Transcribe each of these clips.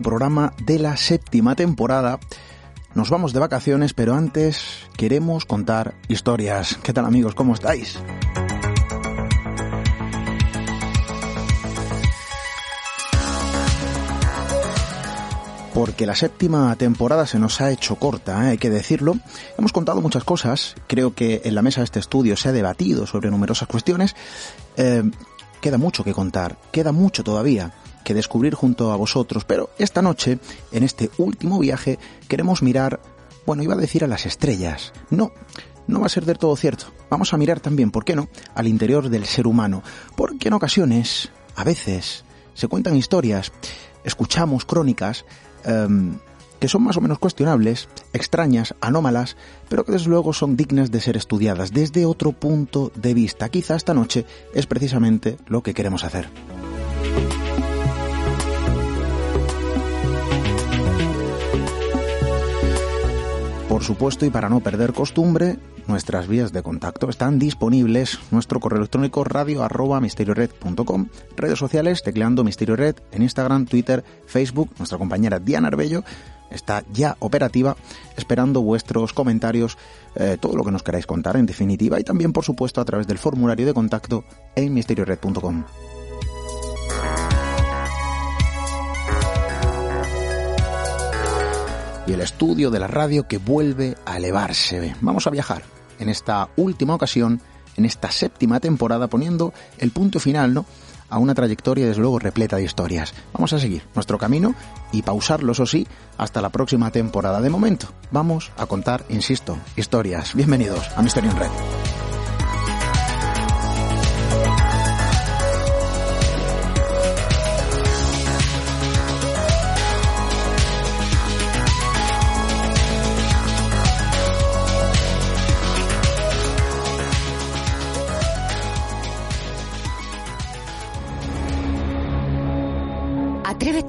Programa de la séptima temporada. Nos vamos de vacaciones, pero antes queremos contar historias. ¿Qué tal amigos? ¿Cómo estáis? porque la séptima temporada se nos ha hecho corta, ¿eh? hay que decirlo. Hemos contado muchas cosas, creo que en la mesa de este estudio se ha debatido sobre numerosas cuestiones. Eh, queda mucho que contar, queda mucho todavía que descubrir junto a vosotros, pero esta noche, en este último viaje, queremos mirar, bueno, iba a decir a las estrellas. No, no va a ser del todo cierto. Vamos a mirar también, ¿por qué no?, al interior del ser humano, porque en ocasiones, a veces, se cuentan historias, escuchamos crónicas, em, que son más o menos cuestionables, extrañas, anómalas, pero que desde luego son dignas de ser estudiadas desde otro punto de vista. Quizá esta noche es precisamente lo que queremos hacer. Supuesto, y para no perder costumbre, nuestras vías de contacto están disponibles. Nuestro correo electrónico radio arroba redes sociales tecleando Misterio Red en Instagram, Twitter, Facebook. Nuestra compañera Diana Arbello está ya operativa, esperando vuestros comentarios, eh, todo lo que nos queráis contar en definitiva, y también, por supuesto, a través del formulario de contacto en misteriored.com. y el estudio de la radio que vuelve a elevarse. Vamos a viajar en esta última ocasión, en esta séptima temporada, poniendo el punto final, ¿no? a una trayectoria desde luego repleta de historias. Vamos a seguir nuestro camino y pausarlo, eso sí, hasta la próxima temporada. De momento, vamos a contar, insisto, historias. Bienvenidos a Misterio en Red.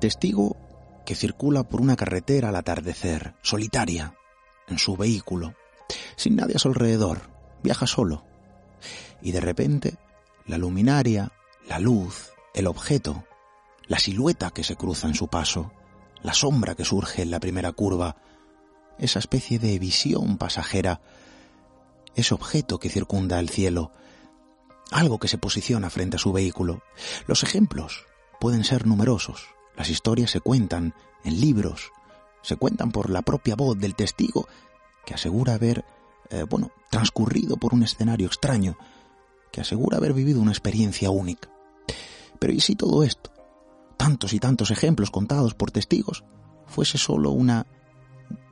Testigo que circula por una carretera al atardecer, solitaria, en su vehículo, sin nadie a su alrededor, viaja solo. Y de repente, la luminaria, la luz, el objeto, la silueta que se cruza en su paso, la sombra que surge en la primera curva, esa especie de visión pasajera, ese objeto que circunda el cielo, algo que se posiciona frente a su vehículo. Los ejemplos pueden ser numerosos, las historias se cuentan en libros, se cuentan por la propia voz del testigo que asegura haber, eh, bueno, transcurrido por un escenario extraño, que asegura haber vivido una experiencia única. Pero ¿y si todo esto, tantos y tantos ejemplos contados por testigos, fuese solo una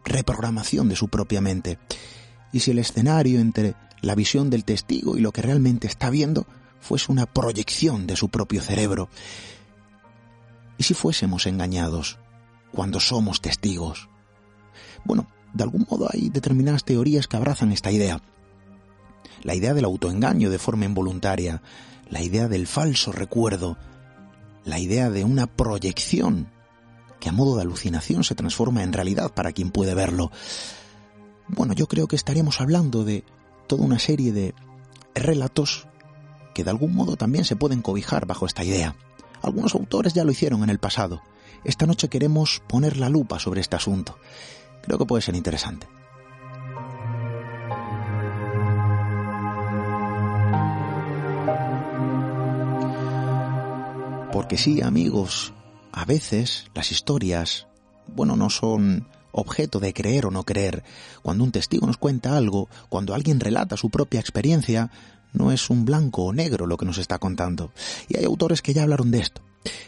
reprogramación de su propia mente? ¿Y si el escenario entre la visión del testigo y lo que realmente está viendo fuese una proyección de su propio cerebro? ¿Y si fuésemos engañados cuando somos testigos? Bueno, de algún modo hay determinadas teorías que abrazan esta idea. La idea del autoengaño de forma involuntaria, la idea del falso recuerdo, la idea de una proyección que a modo de alucinación se transforma en realidad para quien puede verlo. Bueno, yo creo que estaríamos hablando de toda una serie de relatos que de algún modo también se pueden cobijar bajo esta idea. Algunos autores ya lo hicieron en el pasado. Esta noche queremos poner la lupa sobre este asunto. Creo que puede ser interesante. Porque sí, amigos, a veces las historias, bueno, no son objeto de creer o no creer. Cuando un testigo nos cuenta algo, cuando alguien relata su propia experiencia, no es un blanco o negro lo que nos está contando. Y hay autores que ya hablaron de esto.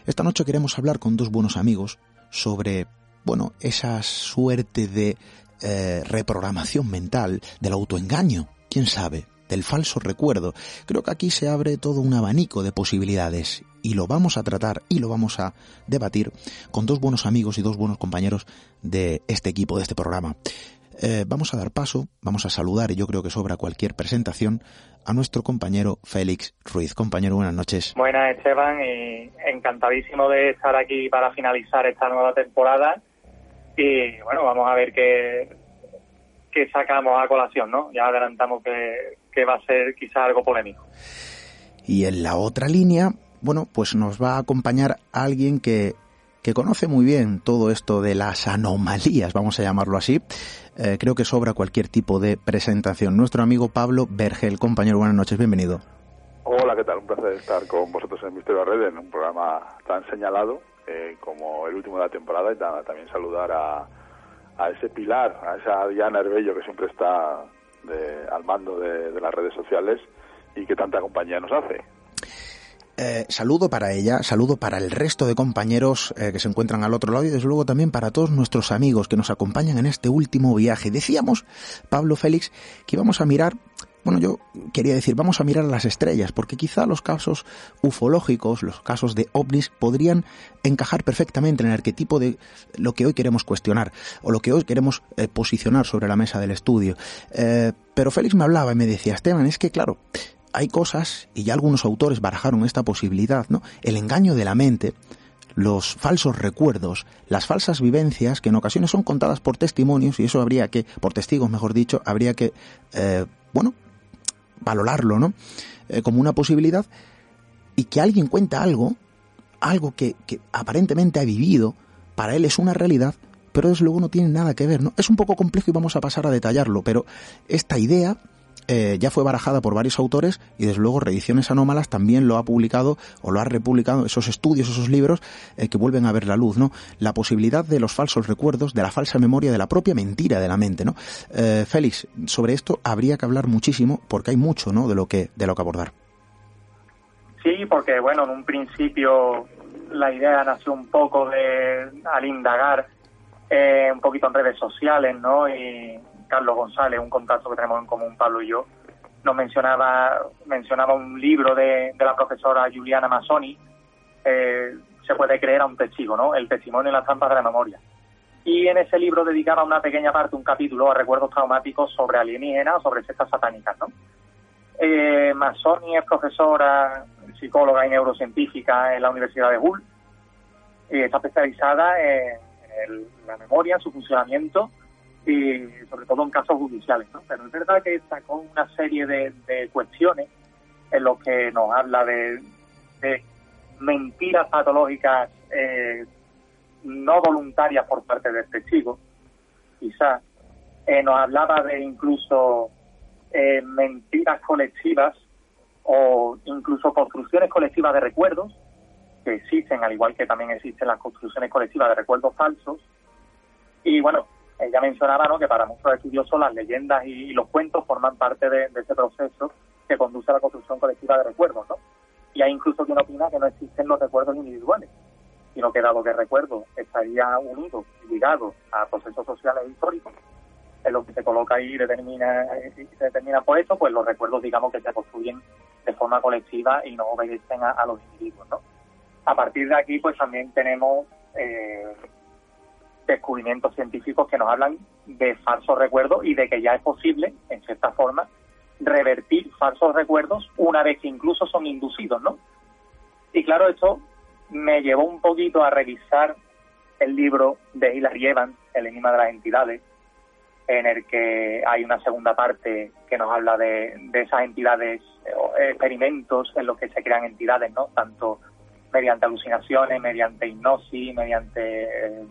Esta noche queremos hablar con dos buenos amigos sobre, bueno, esa suerte de eh, reprogramación mental, del autoengaño, quién sabe, del falso recuerdo. Creo que aquí se abre todo un abanico de posibilidades y lo vamos a tratar y lo vamos a debatir con dos buenos amigos y dos buenos compañeros de este equipo, de este programa. Eh, vamos a dar paso, vamos a saludar, y yo creo que sobra cualquier presentación, a nuestro compañero Félix Ruiz. Compañero, buenas noches. Buenas, Esteban, y encantadísimo de estar aquí para finalizar esta nueva temporada. Y bueno, vamos a ver qué, qué sacamos a colación, ¿no? Ya adelantamos que, que va a ser quizá algo polémico. Y en la otra línea, bueno, pues nos va a acompañar alguien que que conoce muy bien todo esto de las anomalías, vamos a llamarlo así, eh, creo que sobra cualquier tipo de presentación. Nuestro amigo Pablo Vergel, compañero, buenas noches, bienvenido. Hola, ¿qué tal? Un placer estar con vosotros en Misterio Red, en un programa tan señalado eh, como el último de la temporada y también saludar a, a ese pilar, a esa Diana Herbello que siempre está al mando de las redes sociales y que tanta compañía nos hace. Eh, saludo para ella, saludo para el resto de compañeros eh, que se encuentran al otro lado y desde luego también para todos nuestros amigos que nos acompañan en este último viaje. Decíamos, Pablo Félix, que íbamos a mirar bueno, yo quería decir, vamos a mirar a las estrellas, porque quizá los casos ufológicos, los casos de ovnis, podrían encajar perfectamente en el arquetipo de lo que hoy queremos cuestionar, o lo que hoy queremos eh, posicionar sobre la mesa del estudio. pero Félix me hablaba y me decía, Esteban, es que claro, hay cosas, y ya algunos autores barajaron esta posibilidad, ¿no? El engaño de la mente, los falsos recuerdos, las falsas vivencias que en ocasiones son contadas por testimonios, y eso habría que, por testigos mejor dicho, habría que, eh, bueno, valorarlo, ¿no? Eh, como una posibilidad, y que alguien cuenta algo, algo que, que aparentemente ha vivido, para él es una realidad, pero desde luego no tiene nada que ver, ¿no? Es un poco complejo y vamos a pasar a detallarlo, pero esta idea eh, ya fue barajada por varios autores y desde luego Reediciones Anómalas también lo ha publicado o lo ha republicado, esos estudios, esos libros eh, que vuelven a ver la luz, ¿no? La posibilidad de los falsos recuerdos, de la falsa memoria, de la propia mentira de la mente, ¿no? Eh, Félix, sobre esto habría que hablar muchísimo porque hay mucho, ¿no? De lo que, de lo que abordar. Sí, porque bueno, en un principio la idea nació un poco de, al indagar un poquito en redes sociales, ¿no? Y, Carlos González, un contacto que tenemos en común Pablo y yo, nos mencionaba, mencionaba un libro de, la profesora Juliana Mazzoni, eh, se puede creer a un testigo, ¿no? El testimonio en la trampa de la memoria. Y en ese libro dedicaba una pequeña parte, un capítulo a recuerdos traumáticos sobre alienígenas, sobre sectas satánicas, ¿no? Eh, es profesora, psicóloga y neurocientífica en la Universidad de Hull. Y está especializada en, en la memoria, en su funcionamiento y sobre todo en casos judiciales. ¿no? Pero es verdad que sacó una serie de, cuestiones en lo que nos habla de, mentiras patológicas eh, no voluntarias por parte del testigo, quizás. Eh, nos hablaba de incluso eh, mentiras colectivas o incluso construcciones colectivas de recuerdos, que existen, al igual que también existen las construcciones colectivas de recuerdos falsos. Y bueno, ella mencionaba ¿no? que para muchos estudiosos las leyendas y, los cuentos forman parte de, ese proceso que conduce a la construcción colectiva de recuerdos. ¿no? Y hay incluso quien opina que no existen los recuerdos individuales, sino que dado que el recuerdo estaría unido y ligado a procesos sociales e históricos, en lo que se coloca y determina, se determina por eso, pues los recuerdos, digamos, que se construyen de forma colectiva y no obedecen a, los individuos, ¿no? A partir de aquí, pues también tenemos eh, descubrimientos científicos que nos hablan de falsos recuerdos y de que ya es posible, en cierta forma, revertir falsos recuerdos una vez que incluso son inducidos, ¿no? Y claro, esto me llevó un poquito a revisar el libro de Hilary Evans, El enigma de las entidades, en el que hay una segunda parte que nos habla de, de esas entidades, eh, experimentos en los que se crean entidades, ¿no? Tanto mediante alucinaciones, mediante hipnosis, mediante eh,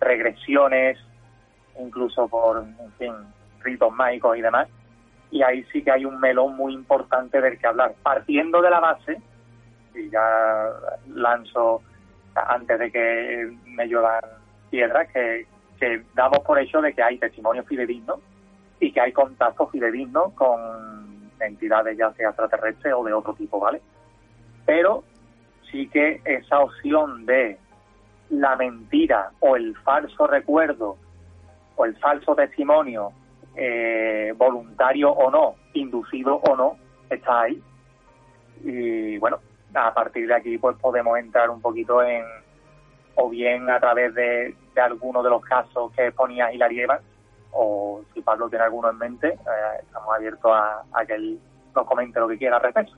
regresiones, incluso por, en fin, ritos mágicos y demás. Y ahí sí que hay un melón muy importante del que hablar. Partiendo de la base, y ya lanzo antes de que me lluevan piedras, que, que damos por hecho de que hay testimonios fidedignos y que hay contactos fidedignos con entidades ya sea extraterrestres o de otro tipo, ¿vale? Pero sí que esa opción de la mentira o el falso recuerdo o el falso testimonio, eh, voluntario o no, inducido o no, está ahí. Y bueno, a partir de aquí pues podemos entrar un poquito en, o bien a través de, de alguno de los casos que ponía Hilary Evans, o si Pablo tiene alguno en mente, eh, estamos abiertos a, que él nos comente lo que quiera al respecto.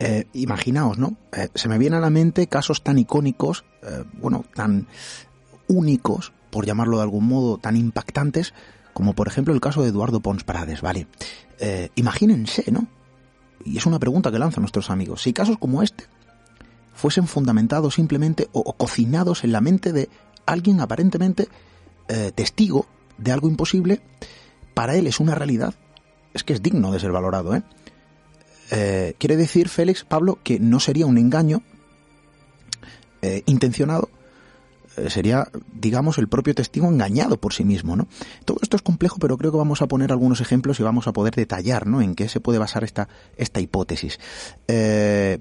Eh, imaginaos, ¿no? Eh, se me vienen a la mente casos tan icónicos, bueno, tan únicos, por llamarlo de algún modo, tan impactantes, como por ejemplo el caso de Eduardo Pons Prades, ¿vale? imagínense, ¿no? Y es una pregunta que lanzan nuestros amigos. Si casos como este fuesen fundamentados simplemente o, cocinados en la mente de alguien aparentemente eh, testigo de algo imposible, para él es una realidad, es que es digno de ser valorado. ¿eh? Eh quiere decir, Félix, Pablo, que no sería un engaño eh, intencionado, sería, digamos, el propio testigo engañado por sí mismo, ¿no? Todo esto es complejo, pero creo que vamos a poner algunos ejemplos y vamos a poder detallar, ¿no? En qué se puede basar esta, esta hipótesis.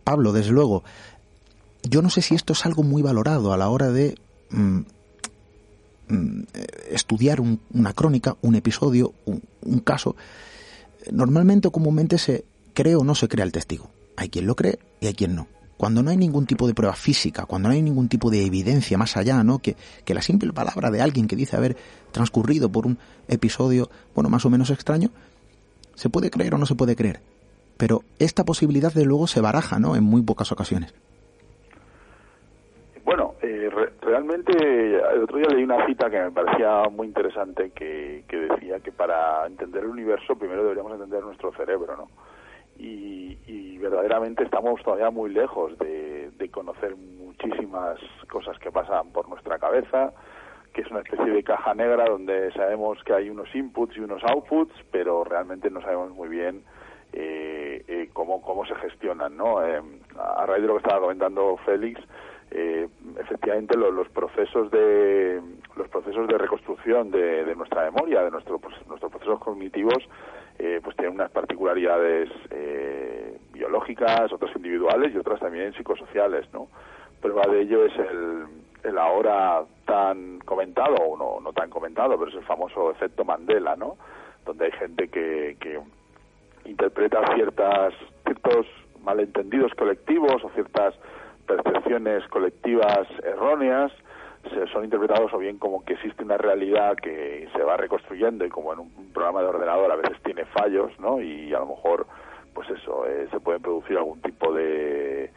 Pablo, desde luego, yo no sé si esto es algo muy valorado a la hora de mm, mm, estudiar una crónica, un episodio, un, caso. Normalmente o comúnmente se cree o no se crea el testigo. Hay quien lo cree y hay quien no. Cuando no hay ningún tipo de prueba física, cuando no hay ningún tipo de evidencia más allá, ¿no? Que, que la simple palabra de alguien que dice haber transcurrido por un episodio, bueno, más o menos extraño, se puede creer o no se puede creer. Pero esta posibilidad de luego se baraja, ¿no? En muy pocas ocasiones. Bueno, eh, realmente el otro día leí una cita que me parecía muy interesante que, decía que para entender el universo primero deberíamos entender nuestro cerebro, ¿no? Y, verdaderamente estamos todavía muy lejos de, conocer muchísimas cosas que pasan por nuestra cabeza, que es una especie de caja negra donde sabemos que hay unos inputs y unos outputs, pero realmente no sabemos muy bien eh, eh, cómo, cómo se gestionan, ¿no? a raíz de lo que estaba comentando Félix, eh, efectivamente los procesos de los procesos de reconstrucción de, nuestra memoria, de nuestro, pues, nuestros procesos cognitivos, eh, pues tienen unas particularidades eh, biológicas, otras individuales y otras también psicosociales, ¿no? Prueba de ello es el, el ahora tan comentado, o no, no tan comentado, pero es el famoso efecto Mandela, ¿no? Donde hay gente que, que interpreta ciertas, ciertos malentendidos colectivos o ciertas percepciones colectivas erróneas son interpretados o bien como que existe una realidad que se va reconstruyendo y como en un programa de ordenador a veces tiene fallos, ¿no? Y a lo mejor, pues eso, eh, se puede producir algún tipo de,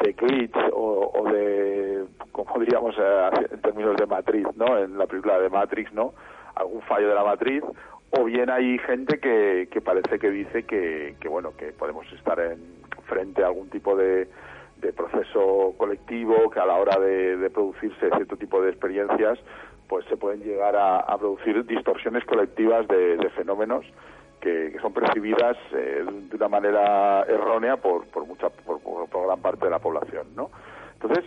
de glitch o, o de, como diríamos eh, en términos de matriz, ¿no? En la película de Matrix, ¿no? Algún fallo de la matriz o bien hay gente que, que parece que dice que, que bueno que podemos estar en frente a algún tipo de de proceso colectivo que a la hora de, producirse cierto tipo de experiencias pues se pueden llegar a, producir distorsiones colectivas de, fenómenos que, son percibidas eh, de una manera errónea por, por mucha por, gran parte de la población no entonces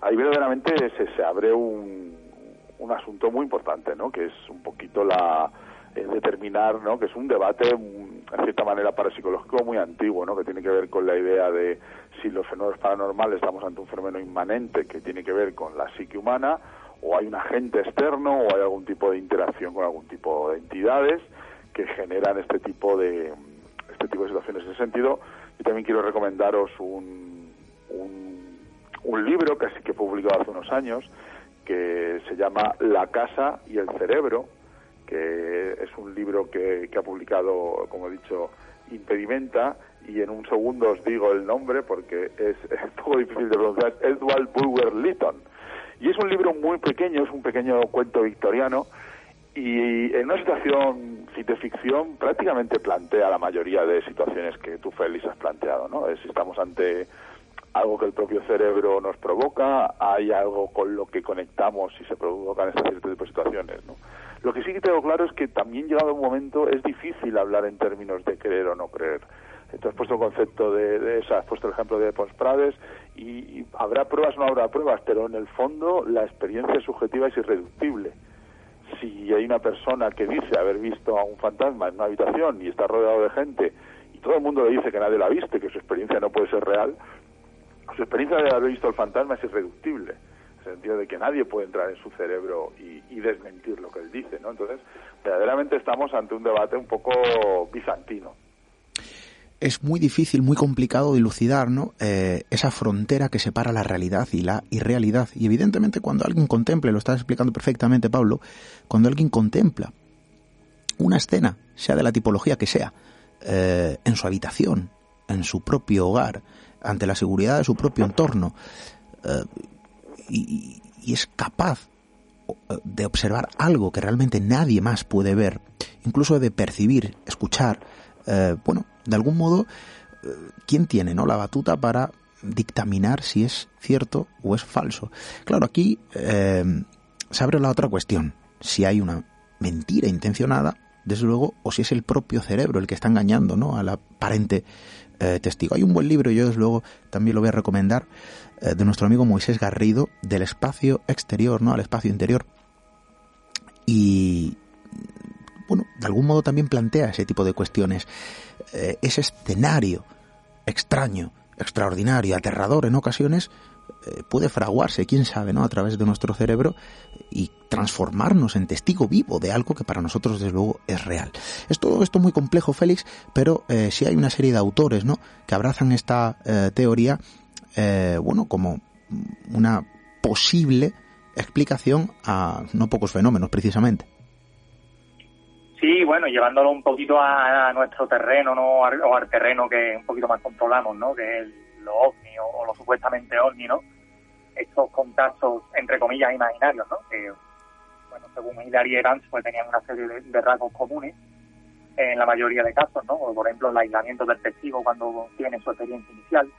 ahí verdaderamente se, se abre un, un asunto muy importante no que es un poquito la determinar no que es un debate en cierta manera parapsicológico muy antiguo no que tiene que ver con la idea de si los fenómenos paranormales estamos ante un fenómeno inmanente que tiene que ver con la psique humana o hay un agente externo o hay algún tipo de interacción con algún tipo de entidades que generan este tipo de este tipo de situaciones en ese sentido. Yo también quiero recomendaros un, un, un libro que que he publicado hace unos años que se llama La casa y el cerebro que es un libro que, que ha publicado como he dicho Impedimenta y en un segundo os digo el nombre porque es, un poco difícil de pronunciar, Edward Bulwer Lytton. Y es un libro muy pequeño, es un pequeño cuento victoriano y en una situación de ficción prácticamente plantea la mayoría de situaciones que tú, Félix, has planteado, ¿no? Es, estamos ante algo que el propio cerebro nos provoca, hay algo con lo que conectamos y se provocan tipo de situaciones, ¿no? Lo que sí que tengo claro es que también llegado un momento es difícil hablar en términos de creer o no creer. Entonces, has puesto el concepto de, de esa, has puesto el ejemplo de Pons Prades y, habrá pruebas o no habrá pruebas, pero en el fondo la experiencia subjetiva es irreductible. Si hay una persona que dice haber visto a un fantasma en una habitación y está rodeado de gente y todo el mundo le dice que nadie la y que su experiencia no puede ser real, su experiencia de haber visto al fantasma es irreductible sentido de que nadie puede entrar en su cerebro y, y, desmentir lo que él dice, ¿no? Entonces, verdaderamente estamos ante un debate un poco bizantino es muy difícil, muy complicado dilucidar ¿no? Eh, esa frontera que separa la realidad y la irrealidad. Y evidentemente cuando alguien contemple, lo estás explicando perfectamente Pablo, cuando alguien contempla una escena, sea de la tipología que sea, eh, en su habitación, en su propio hogar, ante la seguridad de su propio entorno, eh, y, es capaz de observar algo que realmente nadie más puede ver, incluso de percibir, escuchar, eh, bueno, de algún modo, eh, ¿quién tiene no la batuta para dictaminar si es cierto o es falso? Claro, aquí eh, se abre la otra cuestión. Si hay una mentira intencionada, desde luego, o si es el propio cerebro el que está engañando ¿no? al aparente testigo. Hay un buen libro, yo desde luego también lo voy a recomendar, de nuestro amigo Moisés Garrido, del espacio exterior, ¿no? al espacio interior. Y, bueno, de algún modo también plantea ese tipo de cuestiones. Eh, ese escenario extraño, extraordinario, aterrador en ocasiones, eh, puede fraguarse, quién sabe, ¿no? A través de nuestro cerebro y transformarnos en testigo vivo de algo que para nosotros, desde luego, es real. Es todo esto muy complejo, Félix, pero eh, sí hay una serie de autores, ¿no? Que abrazan esta teoría, bueno, como una posible explicación a no pocos fenómenos, precisamente. Sí, bueno, llevándolo un poquito a, nuestro terreno, ¿no? O al terreno que un poquito más controlamos, ¿no? Que es lo ovni o, lo supuestamente ovni, ¿no? Estos contactos, entre comillas, imaginarios, ¿no? Que, bueno, según Hilary Evans, pues tenían una serie de, rasgos comunes en la mayoría de casos, ¿no? Por ejemplo, el aislamiento del testigo cuando tiene su experiencia inicial,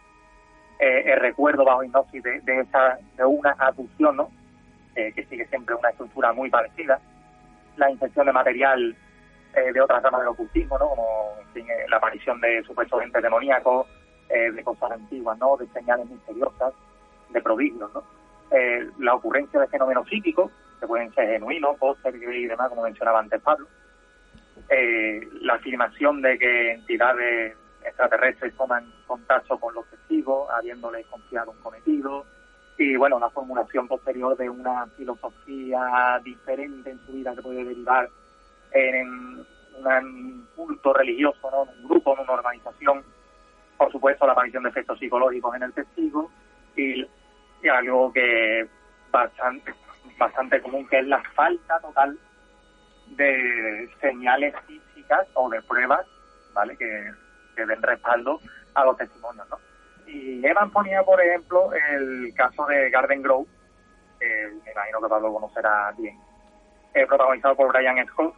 eh, el recuerdo bajo hipnosis de, de, esa, de una aducción, ¿no? Que sigue siempre una estructura muy parecida, la infección de material eh, de otras ramas del ocultismo, ¿no? Como eh, la aparición de supuestos entes demoníacos, eh, de cosas antiguas, ¿no? De señales misteriosas, de prodigios, ¿no? la ocurrencia de fenómenos psíquicos, que pueden ser genuinos, póster y demás, como mencionaba antes Pablo. la afirmación de que entidades extraterrestres toman contacto con los testigos, habiéndoles confiado un cometido, y bueno, la formulación posterior de una filosofía diferente en su vida que puede derivar en un culto religioso, ¿no? en un grupo, en una organización, por supuesto la aparición de efectos psicológicos en el testigo y, algo que bastante bastante común que es la falta total de señales físicas o de pruebas vale que, que den respaldo a los testimonios ¿no? y Evan ponía por ejemplo el caso de Garden Grove que me imagino que Pablo conocerá bien eh, protagonizado por Brian Scott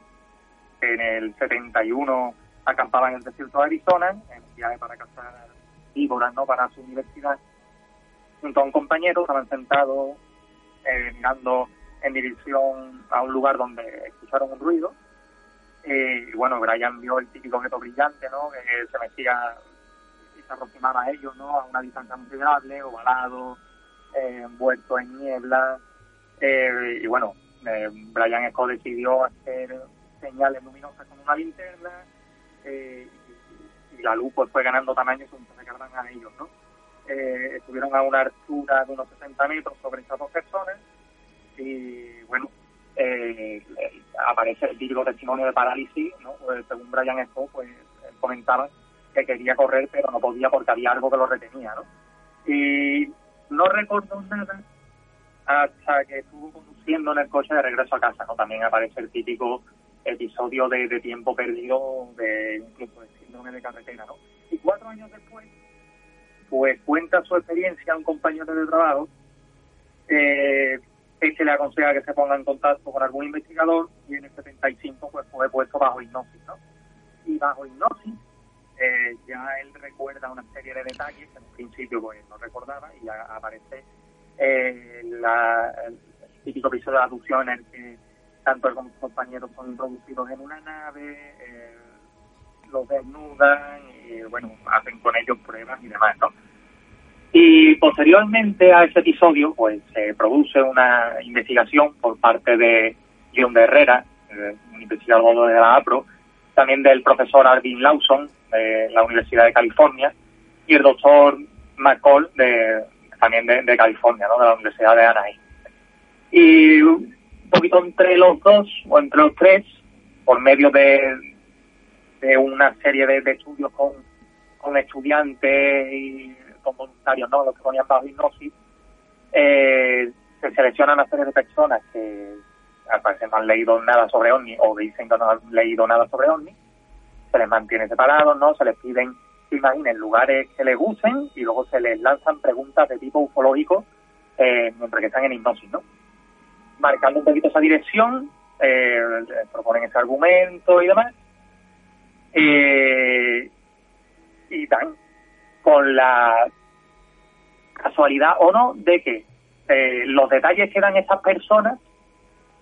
en el 71 acampaba en el desierto de Arizona, en para cazar víboras, ¿no? Para su universidad. Junto a un compañero, estaban sentados eh, mirando en dirección a un lugar donde escucharon un ruido. y bueno, Brian vio el típico objeto brillante, ¿no? Que se metía y se aproximaba a ellos, ¿no? A una distancia considerable, ovalado, eh, envuelto en niebla. Eh, y bueno, eh, Brian Scott decidió hacer señales luminosas con una linterna y, la luz pues fue ganando tamaño según se acercaban a ellos, ¿no? Estuvieron a una altura de unos 60 metros sobre estas dos personas y bueno, aparece el típico testimonio de parálisis, ¿no? Pues, según Brian Scott, pues comentaba que quería correr pero no podía porque había algo que lo retenía, ¿no? Y no recuerdo nada hasta que estuvo conduciendo en el coche de regreso a casa, ¿no? También aparece el típico episodio de, tiempo perdido de incluso de síndrome de carretera, ¿no? Y cuatro años después, pues cuenta su experiencia a un compañero de trabajo eh, que le aconseja que se ponga en contacto con algún investigador y en el 75 pues fue puesto bajo hipnosis, ¿no? Y bajo hipnosis eh, ya él recuerda una serie de detalles que en principio pues, no recordaba y ya aparece eh, la, el típico episodio de aducción en el que tanto él como compañeros son introducidos en una nave, eh, los desnudan y bueno, hacen con ellos pruebas y demás, ¿no? Y posteriormente a ese episodio, pues se produce una investigación por parte de John de Herrera, un investigador de la APRO, también del profesor Arvin Lawson, de la Universidad de California, y el doctor McCall, de, también de, California, ¿no? de la Universidad de Anaheim. Y un poquito entre los dos, o entre los tres, por medio de, de una serie de, estudios con, con estudiantes y con voluntarios, ¿no? los que ponían bajo hipnosis, eh, se seleccionan una serie de personas que al parecer no han leído nada sobre OVNI o dicen que no han leído nada sobre OVNI, se les mantiene separados, ¿no? Se les piden, imaginen, lugares que les gusten y luego se les lanzan preguntas de tipo ufológico eh, mientras que están en hipnosis, ¿no? Marcando un poquito esa dirección, eh, proponen ese argumento y demás. Eh, y dan con la casualidad o no de que eh, los detalles que dan esas personas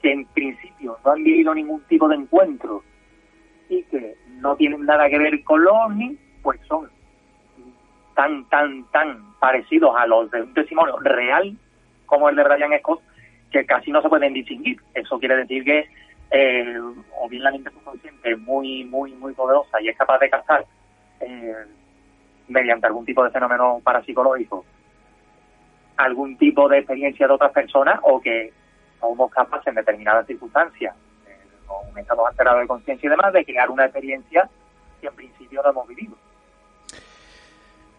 que en principio no han vivido ningún tipo de encuentro y que no tienen nada que ver con los ovnis, pues son tan, tan, tan parecidos a los de un testimonio real como el de Brian Scott, que casi no se pueden distinguir. Eso quiere decir que eh, o bien la mente subconsciente muy, muy, muy poderosa y es capaz de cazar eh, mediante algún tipo de fenómeno parapsicológico algún tipo de experiencia de otras personas o que somos capaces en determinadas circunstancias con un estado alterado de conciencia y demás, de crear una experiencia que en principio no hemos vivido.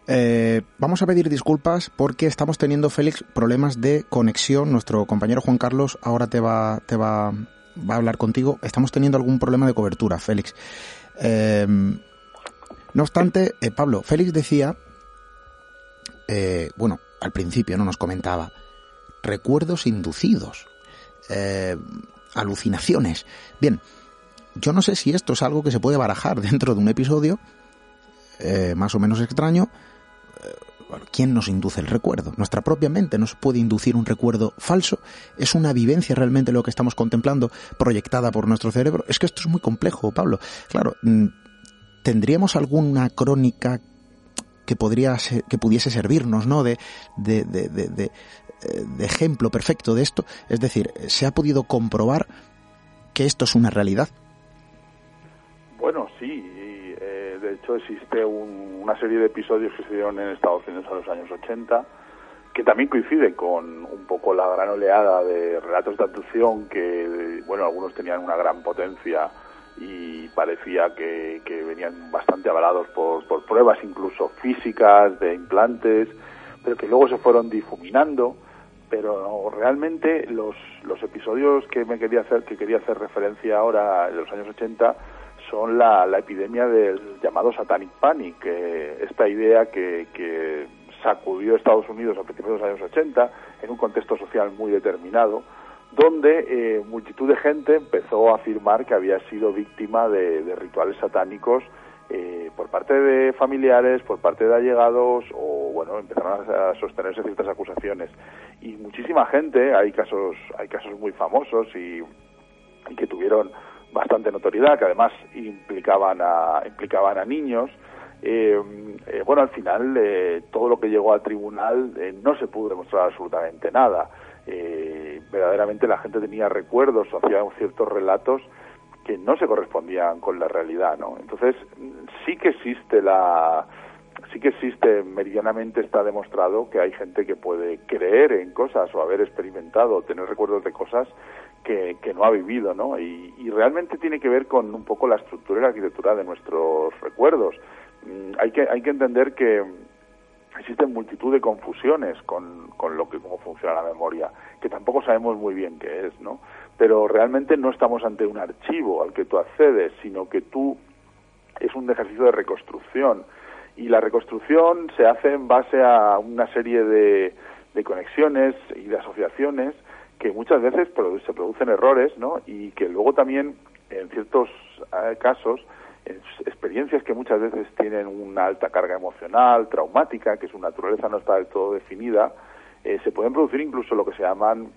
Eh, vamos a pedir disculpas porque estamos teniendo, Félix, problemas de conexión. Nuestro compañero Juan Carlos ahora te va, te va, va a hablar contigo. Estamos teniendo algún problema de cobertura, Félix. Eh, no obstante, eh, Pablo, Félix decía, bueno, al principio no nos comentaba, recuerdos inducidos alucinaciones. Bien, yo no sé si esto es algo que se puede barajar dentro de un episodio eh, más o menos extraño. Eh, ¿Quién nos induce el recuerdo? Nuestra propia mente nos puede inducir un recuerdo falso. ¿Es una vivencia realmente lo que estamos contemplando proyectada por nuestro cerebro? Es que esto es muy complejo, Pablo. Claro, mm, ¿tendríamos alguna crónica que podría que pudiese servirnos, ¿no? De, de ejemplo perfecto de esto. Es decir, ¿se ha podido comprobar que esto es una realidad? Bueno, sí. De hecho, existe una serie de episodios que se dieron en Estados Unidos en los años 80 que también coincide con un poco la gran oleada de relatos de abducción que, bueno, algunos tenían una gran potencia y parecía que, que venían bastante avalados por, pruebas incluso físicas de implantes, pero que luego se fueron difuminando. Pero realmente los, los episodios que me quería hacer que quería hacer referencia ahora en los años 80 son la, epidemia del llamado satanic panic esta idea que, que sacudió Estados Unidos a principios de los años 80 en un contexto social muy determinado donde eh, multitud de gente empezó a afirmar que había sido víctima de, rituales satánicos eh, por parte de familiares, por parte de allegados, o bueno, empezaron a sostenerse ciertas acusaciones. Y muchísima gente, hay casos, hay casos muy famosos y, que tuvieron bastante notoriedad, que además implicaban a, implicaban a niños. Eh, eh, bueno, al final eh, todo lo que llegó al tribunal no se pudo demostrar absolutamente nada. verdaderamente la gente tenía recuerdos o hacía ciertos relatos que no se correspondían con la realidad, ¿no? Entonces, sí que existe la sí que existe meridianamente está demostrado que hay gente que puede creer en cosas o haber experimentado, tener recuerdos de cosas que, no ha vivido, ¿no? Y, realmente tiene que ver con un poco la estructura y la arquitectura de nuestros recuerdos. Mm, hay que hay que entender que existen multitud de confusiones con, con lo que cómo funciona la memoria, que tampoco sabemos muy bien qué es, ¿no? pero realmente no estamos ante un archivo al que tú accedes, sino que tú es un ejercicio de reconstrucción y la reconstrucción se hace en base a una serie de, de conexiones y de asociaciones que muchas veces se producen errores, ¿no? Y que luego también, en ciertos eh, casos, experiencias que muchas veces tienen una alta carga emocional, traumática, que su naturaleza no está del todo definida, eh, se pueden producir incluso lo que se llaman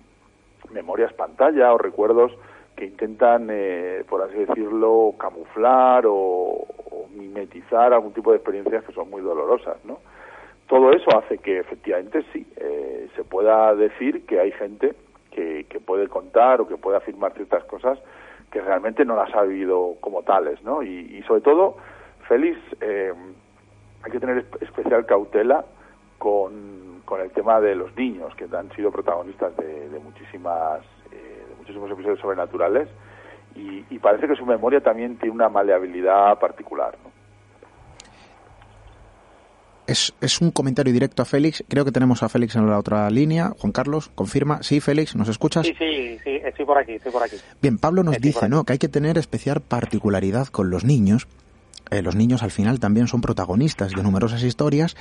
memorias pantalla o recuerdos que intentan, eh, por así decirlo, camuflar o, mimetizar algún tipo de experiencias que son muy dolorosas, ¿no? Todo eso hace que efectivamente sí, eh, se pueda decir que hay gente que, que, puede contar o que puede afirmar ciertas cosas que realmente no las ha vivido como tales, ¿no? Y, sobre todo, Félix, eh, hay que tener especial cautela con con el tema de los niños, que han sido protagonistas de, muchísimas, muchísimos episodios sobrenaturales, y, parece que su memoria también tiene una maleabilidad particular. Es, es, un comentario directo a Félix. Creo que tenemos a Félix en la otra línea. Juan Carlos, confirma. Sí, Félix, ¿nos escuchas? Sí, sí, sí, estoy por aquí, estoy por aquí. Bien, Pablo nos dice, ¿no? Que hay que tener especial particularidad con los niños eh, los niños al final también son protagonistas de numerosas historias.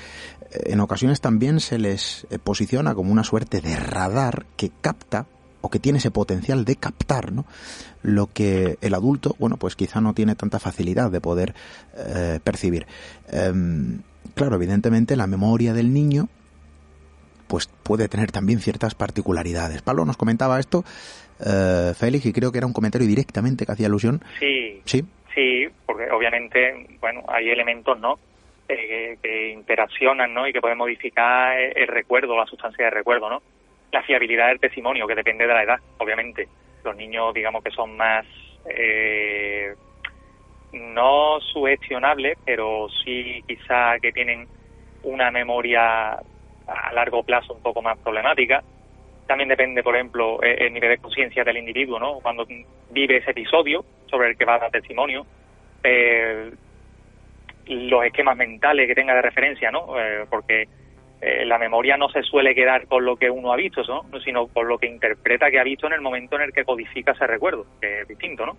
Eh, en ocasiones también se les eh, posiciona como una suerte de radar que capta o que tiene ese potencial de captar, ¿no? Lo que el adulto, bueno, pues quizá no tiene tanta facilidad de poder percibir. Em, claro, evidentemente la memoria del niño, pues puede tener también ciertas particularidades. Pablo nos comentaba esto, Félix, y creo que era un comentario directamente que hacía alusión. Sí. Sí. Sí, porque obviamente, bueno, hay elementos, ¿no? Eh, que interaccionan, ¿no? Y que pueden modificar el recuerdo, la sustancia del recuerdo, ¿no? La fiabilidad del testimonio, que depende de la edad, obviamente. Los niños, digamos que son más, eh, no sugestionables, pero sí quizá que tienen una memoria a largo plazo un poco más problemática. También depende, por ejemplo, el nivel de conciencia del individuo, ¿no? Cuando vive ese episodio sobre el que va a dar testimonio, eh, los esquemas mentales que tenga de referencia, ¿no? Eh, porque eh, la memoria no se suele quedar con lo que uno ha visto, ¿no? Sino con lo que interpreta que ha visto en el momento en el que codifica ese recuerdo, que es distinto, ¿no?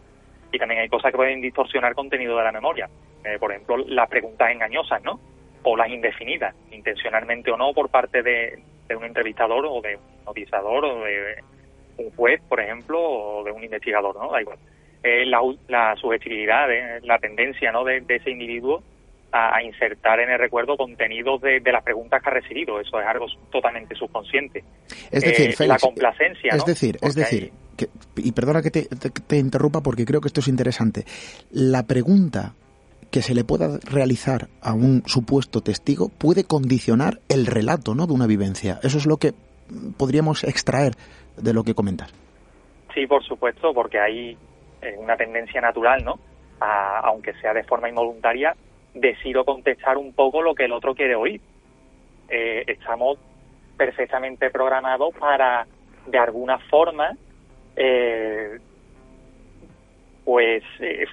Y también hay cosas que pueden distorsionar contenido de la memoria. por ejemplo, las preguntas engañosas, ¿no? O las indefinidas, intencionalmente o no, por parte de, un entrevistador o de un notizador o de un juez, por ejemplo, o de un investigador, ¿no? Da igual. Eh, la, la subjetividad, la tendencia ¿no? de, ese individuo a, insertar en el recuerdo contenidos de, las preguntas que ha recibido. Eso es algo totalmente subconsciente. Es decir, eh, la complacencia. Es decir, es decir, que, y perdona que te, te, interrumpa porque creo que esto es interesante. La pregunta que se le pueda realizar a un supuesto testigo puede condicionar el relato ¿no? de una vivencia. Eso es lo que podríamos extraer de lo que comentas. Sí, por supuesto, porque hay eh, una tendencia natural, ¿no? aunque sea de forma involuntaria, decir o contestar un poco lo que el otro quiere oír. Eh, estamos perfectamente programados para, de alguna forma, eh, pues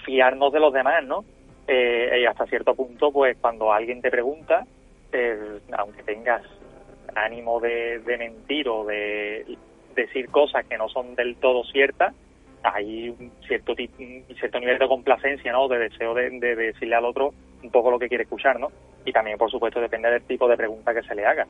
fiarnos de los demás, ¿no? Eh, y hasta cierto punto, pues cuando alguien te pregunta, eh, aunque tengas ánimo de, mentir o de decir cosas que no son del todo ciertas, hay un cierto, cierto nivel de complacencia, ¿no? De deseo de, decirle al otro un poco lo que quiere escuchar, ¿no? Y también, por supuesto, depende del tipo de pregunta que se le haga.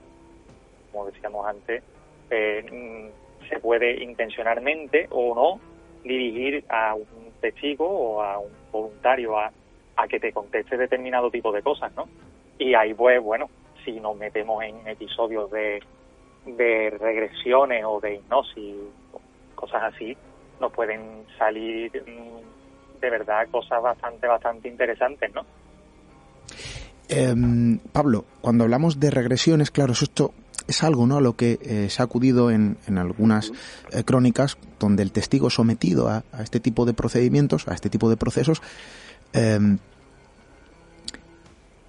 Como decíamos antes, eh, mm, se puede intencionalmente o no dirigir a un testigo o a un voluntario a a que te conteste determinado tipo de cosas, ¿no? Y ahí pues, bueno, si nos metemos en episodios de, de regresiones o de hipnosis, cosas así, nos pueden salir mm, de verdad cosas bastante, bastante interesantes, ¿no? Em, Pablo, cuando hablamos de regresiones, claro, esto es algo ¿no? a lo que eh, se ha acudido en, en algunas eh, crónicas donde el testigo sometido a, este tipo de procedimientos, a este tipo de procesos, em,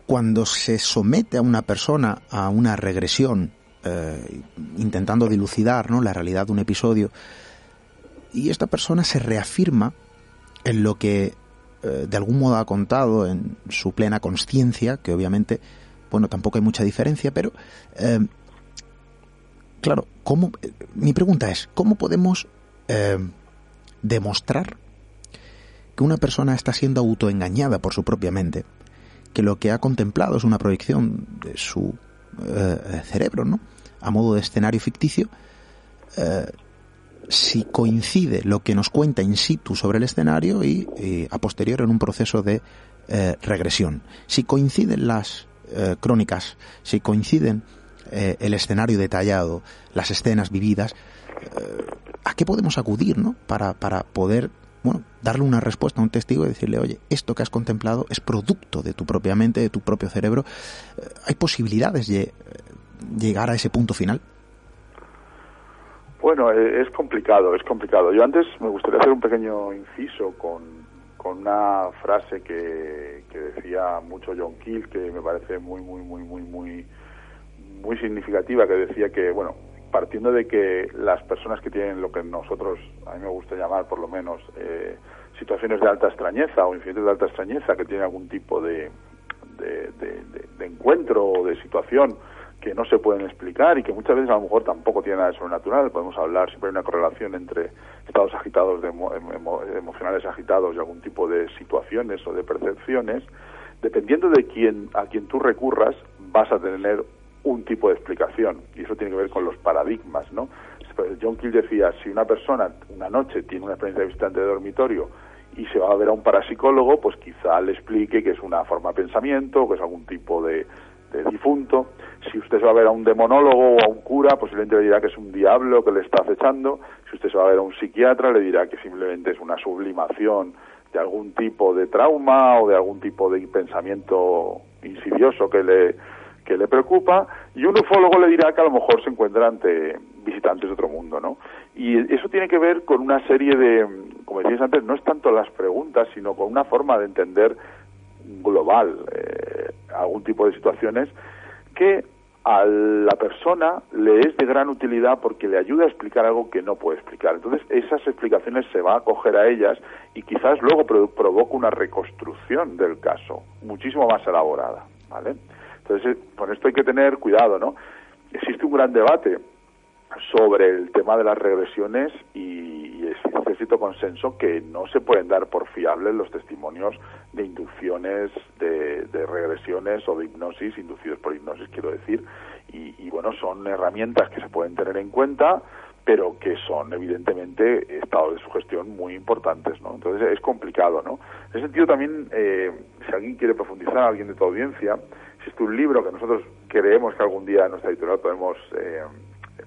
cuando se somete a una persona a una regresión, eh, intentando dilucidar ¿no? la realidad de un episodio, y esta persona se reafirma en lo que de algún modo ha contado en su plena conciencia, que obviamente, bueno, tampoco hay mucha diferencia, pero em, claro, ¿cómo, mi pregunta es, ¿cómo podemos eh, demostrar que una persona está siendo autoengañada por su propia mente? Que lo que ha contemplado es una proyección de su eh, cerebro, ¿no? A modo de escenario ficticio. Eh, si coincide lo que nos cuenta in situ sobre el escenario y, a posterior en un proceso de regresión. Si coinciden las crónicas, si coinciden eh, el escenario detallado, las escenas vividas, eh, ¿a qué podemos acudir, no? Para, para poder, bueno, darle una respuesta a un testigo y decirle, oye, esto que has contemplado es producto de tu propia mente, de tu propio cerebro. Eh, ¿Hay posibilidades de llegar a ese punto final? Bueno, es complicado, es complicado. Yo antes me gustaría hacer un pequeño inciso con, con una frase que, que decía mucho John Keel, que me parece muy, muy, muy, muy, muy muy significativa que decía que, bueno, partiendo de que las personas que tienen lo que nosotros, a mí me gusta llamar por lo menos, eh, situaciones de alta extrañeza o incidentes de alta extrañeza, que tienen algún tipo de, de, de, encuentro o de situación que no se pueden explicar y que muchas veces a lo mejor tampoco tiene nada de sobrenatural. Podemos hablar, siempre hay una correlación entre estados agitados, de emocionales agitados y algún tipo de situaciones o de percepciones. Dependiendo de quién, a quien tú recurras, vas a tener un tipo de explicación y eso tiene que ver con los paradigmas, ¿no? John Keel decía, si una persona una noche tiene una experiencia de visitante de dormitorio y se va a ver a un parapsicólogo, pues quizá le explique que es una forma de pensamiento, que es algún tipo de, difunto. Si usted se va a ver a un demonólogo o a un cura, posiblemente le dirá que es un diablo que le está acechando. Si usted se va a ver a un psiquiatra, le dirá que simplemente es una sublimación de algún tipo de trauma o de algún tipo de pensamiento insidioso que le que le preocupa y un ufólogo le dirá que a lo mejor se encuentra ante visitantes de otro mundo, ¿no? Y eso tiene que ver con una serie de, como decías antes, no es tanto las preguntas, sino con una forma de entender global eh, algún tipo de situaciones que a la persona le es de gran utilidad porque le ayuda a explicar algo que no puede explicar. Entonces, esas explicaciones se va a acoger a ellas y quizás luego provoca una reconstrucción del caso, muchísimo más elaborada, ¿vale? Entonces, con esto hay que tener cuidado, ¿no? Existe un gran debate sobre el tema de las regresiones y existe cierto consenso que no se pueden dar por fiables los testimonios de inducciones de, regresiones o de hipnosis, inducidos por hipnosis, quiero decir, y, y, bueno, son herramientas que se pueden tener en cuenta, pero que son evidentemente estados de sugestión muy importantes, ¿no? Entonces es complicado, ¿no? En ese sentido también, eh, si alguien quiere profundizar, alguien de tu audiencia, existe un libro que nosotros creemos que algún día en nuestra editorial podemos eh,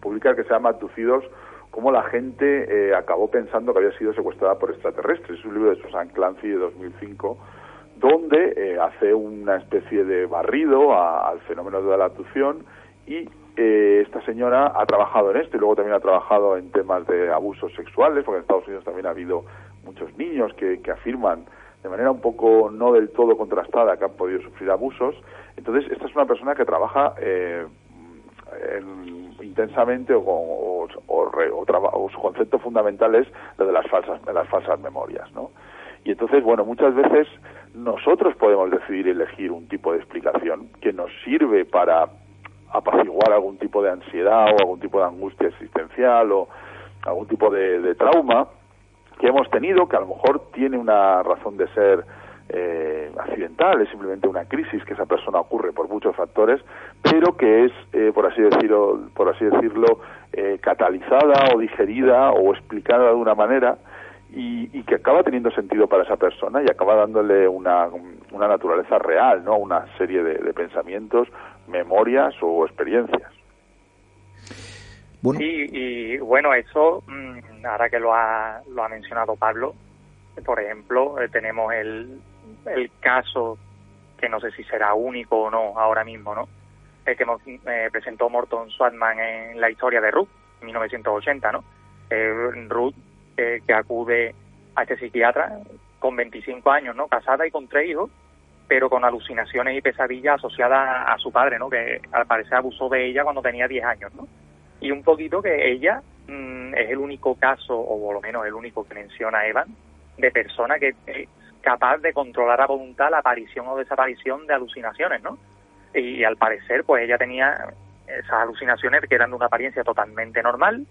publicar que se llama Abducidos, cómo la gente eh, acabó pensando que había sido secuestrada por extraterrestres. Es un libro de Susan Clancy de 2005 donde eh, hace una especie de barrido al fenómeno de la abducción y esta señora ha trabajado en esto y luego también ha trabajado en temas de abusos sexuales, porque en Estados Unidos también ha habido muchos niños que, que afirman de manera un poco no del todo contrastada que han podido sufrir abusos. Entonces, esta es una persona que trabaja eh, intensamente o, o, o, su concepto fundamental es lo de las falsas, las falsas memorias, ¿no? Y entonces, bueno, muchas veces nosotros podemos decidir elegir un tipo de explicación que nos sirve para apaciguar algún tipo de ansiedad o algún tipo de angustia existencial o algún tipo de trauma que hemos tenido, que a lo mejor tiene una razón de ser eh, accidental, es simplemente una crisis que esa persona ocurre por muchos factores, pero que es, eh, por así decirlo, por así decirlo, eh, catalizada o digerida o explicada de una manera y, que acaba teniendo sentido para esa persona y acaba dándole una, una naturaleza real, ¿no? Una serie de, pensamientos, memorias o experiencias. Bueno. Sí, y bueno, eso, mm, ahora que lo ha, lo ha mencionado Pablo, por ejemplo, eh, tenemos el, el caso que no sé si será único o no ahora mismo, ¿no? El que eh, presentó Morton Swartman en la historia de Ruth, en 1980, ¿no? Eh, Ruth que acude a este psiquiatra con 25 años, ¿no? Casada y con tres hijos, pero con alucinaciones y pesadillas asociadas a, su padre, ¿no? Que al parecer abusó de ella cuando tenía 10 años, ¿no? Y un poquito que ella mm, es el único caso, o por lo menos el único que menciona Evan, de persona que es capaz de controlar a voluntad la aparición o desaparición de alucinaciones, ¿no? Y, al parecer, pues ella tenía esas alucinaciones que eran de una apariencia totalmente normal,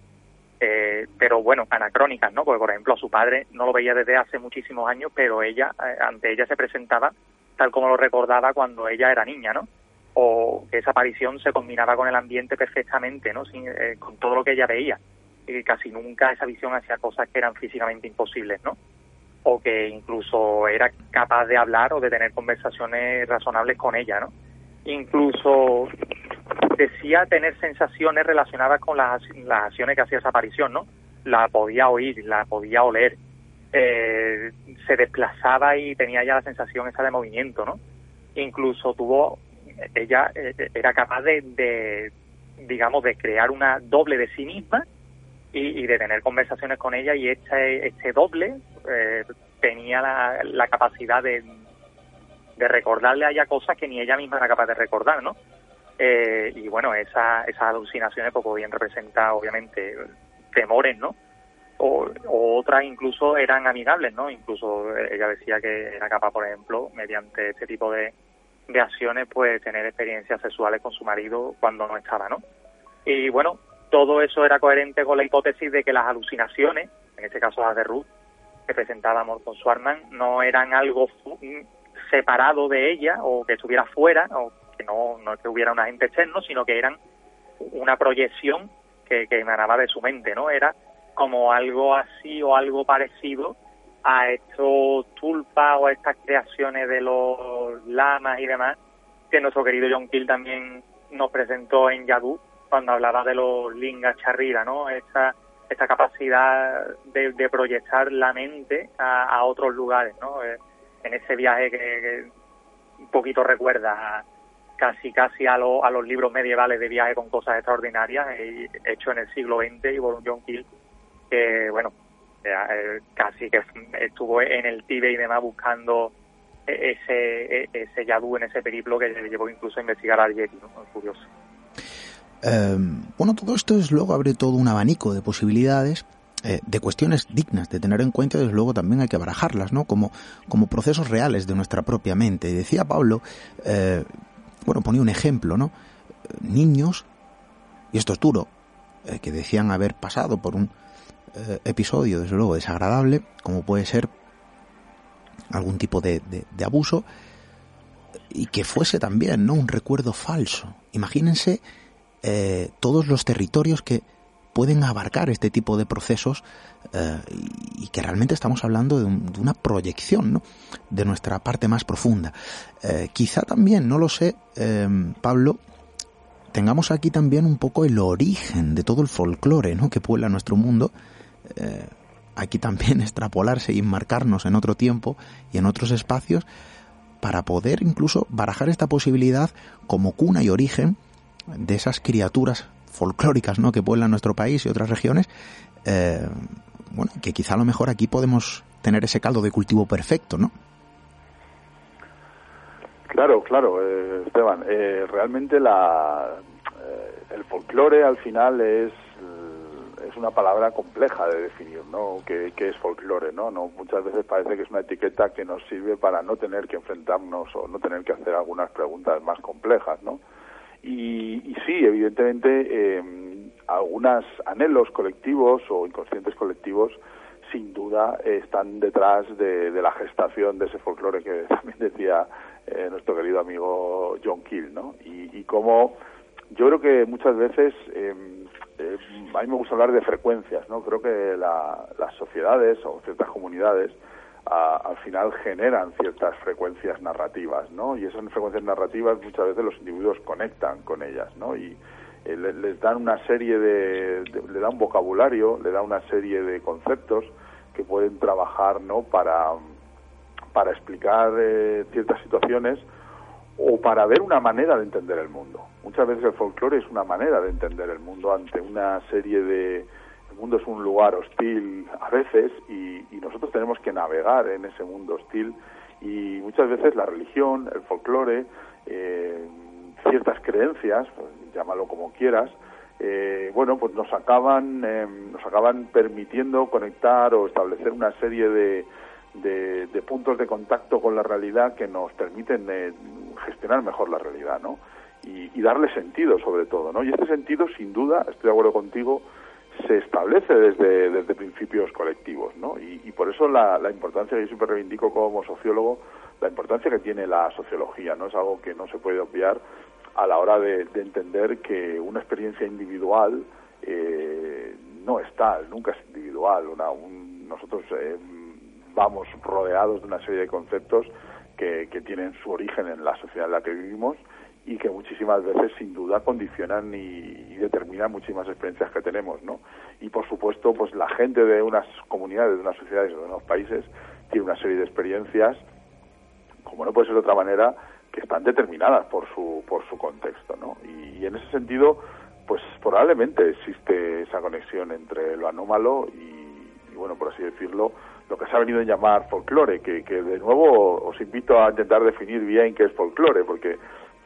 eh, pero bueno, anacrónicas, ¿no? Porque, por ejemplo, su padre no lo veía desde hace muchísimos años, pero ella, eh, ante ella se presentaba tal como lo recordaba cuando ella era niña, ¿no? O que esa aparición se combinaba con el ambiente perfectamente, ¿no? Sin, eh, con todo lo que ella veía. Y casi nunca esa visión hacía cosas que eran físicamente imposibles, ¿no? O que incluso era capaz de hablar o de tener conversaciones razonables con ella, ¿no? Incluso decía tener sensaciones relacionadas con las, las acciones que hacía esa aparición, ¿no? La podía oír, la podía oler, eh, se desplazaba y tenía ya la sensación esa de movimiento, ¿no? Incluso tuvo, ella eh, era capaz de, digamos, de crear una doble de sí misma y, de tener conversaciones con ella y este, este doble eh, tenía la, capacidad de, recordarle a ella cosas que ni ella misma era capaz de recordar, ¿no? Eh, y bueno, esa, esas alucinaciones pues podían representar obviamente temores, ¿no? O, otras incluso eran amigables, ¿no? Incluso ella decía que era capaz, por ejemplo, mediante este tipo de acciones, pues tener experiencias sexuales con su marido cuando no estaba, ¿no? Y bueno, todo eso era coherente con la hipótesis de que las alucinaciones, en este caso las de Ruth, que presentaba Morton Swartman, no eran algo separado de ella o que estuviera fuera o no, no que hubiera un agente externo, sino que eran una proyección que, que emanaba de su mente, ¿no? Era como algo así o algo parecido a estos tulpas o a estas creaciones de los lamas y demás que nuestro querido John Kill también nos presentó en Yadu cuando hablaba de los lingas charrira, ¿no? Esta, esta capacidad de, proyectar la mente a, otros lugares, ¿no? Eh, en ese viaje que, un poquito recuerda casi casi a, a los libros medievales de viaje con cosas extraordinarias hecho en el siglo XX y por un John Keel que bueno eh, casi que estuvo en el Tíbet y demás buscando e, ese e, ese yadú en ese periplo que le llevó incluso a investigar al Yeti, ¿no? curioso. Em, bueno, todo esto es luego abre todo un abanico de posibilidades eh, de cuestiones dignas de tener en cuenta, desde luego también hay que barajarlas, ¿no? Como, como procesos reales de nuestra propia mente. Decía Pablo, eh, bueno, ponía un ejemplo, ¿no? Niños, y esto es duro, eh, que decían haber pasado por un episodio, desde luego, desagradable, como puede ser algún tipo de, de, abuso, y que fuese también, ¿no? Un recuerdo falso. Imagínense eh, todos los territorios que pueden abarcar este tipo de procesos eh, y que realmente estamos hablando de, una proyección ¿no? de nuestra parte más profunda. Eh, quizá también, no lo sé, em, Pablo, tengamos aquí también un poco el origen de todo el folclore ¿no? que puebla nuestro mundo. Aquí también extrapolarse y enmarcarnos en otro tiempo y en otros espacios para poder incluso barajar esta posibilidad como cuna y origen de esas criaturas folclóricas ¿no? que pueblan nuestro país y otras regiones, eh, bueno, que quizá a lo mejor aquí podemos tener ese caldo de cultivo perfecto, ¿no? Claro, claro, eh, Esteban. Eh, realmente la, el folclore al final es es una palabra compleja de definir, ¿no? ¿Qué, es folclore, no? no? Muchas veces parece que es una etiqueta que nos sirve para no tener que enfrentarnos o no tener que hacer algunas preguntas más complejas, ¿no? Y, sí, evidentemente, eh, algunos anhelos colectivos o inconscientes colectivos sin duda están detrás de, la gestación de ese folclore que también decía eh, nuestro querido amigo John Keel, ¿no? Y, y como yo creo que muchas veces eh, a mí me gusta hablar de frecuencias, ¿no? Creo que las sociedades o ciertas comunidades al final generan ciertas frecuencias narrativas, ¿no? Y esas frecuencias narrativas muchas veces los individuos conectan con ellas, ¿no? Y eh, les dan una serie de, le da un vocabulario, le da una serie de conceptos que pueden trabajar, ¿no? Para para explicar eh, ciertas situaciones o para ver una manera de entender el mundo. Muchas veces el folclore es una manera de entender el mundo ante una serie de mundo es un lugar hostil a veces y, nosotros tenemos que navegar en ese mundo hostil y muchas veces la religión, el folclore, eh, ciertas creencias, pues, llámalo como quieras, eh, bueno, pues nos acaban, eh, nos acaban permitiendo conectar o establecer una serie de, de, puntos de contacto con la realidad que nos permiten gestionar mejor la realidad, ¿no? Y, y, darle sentido sobre todo, ¿no? Y este sentido, sin duda, estoy de acuerdo contigo, se establece desde, desde principios colectivos, ¿no? Y, por eso la, la, importancia que yo siempre reivindico como sociólogo, la importancia que tiene la sociología, ¿no? Es algo que no se puede obviar a la hora de, entender que una experiencia individual eh, no es tal, nunca es individual. Una, nosotros eh, vamos rodeados de una serie de conceptos que, que tienen su origen en la sociedad en la que vivimos y que muchísimas veces sin duda condicionan y, determinan muchísimas experiencias que tenemos, ¿no? Y por supuesto, pues la gente de unas comunidades, de unas sociedades, de unos países tiene una serie de experiencias, como no puede ser de otra manera, que están determinadas por su por su contexto, ¿no? Y, en ese sentido, pues probablemente existe esa conexión entre lo anómalo y, y bueno, por así decirlo, lo que se ha venido a llamar folclore, que, que de nuevo os invito a intentar definir bien qué es folclore, porque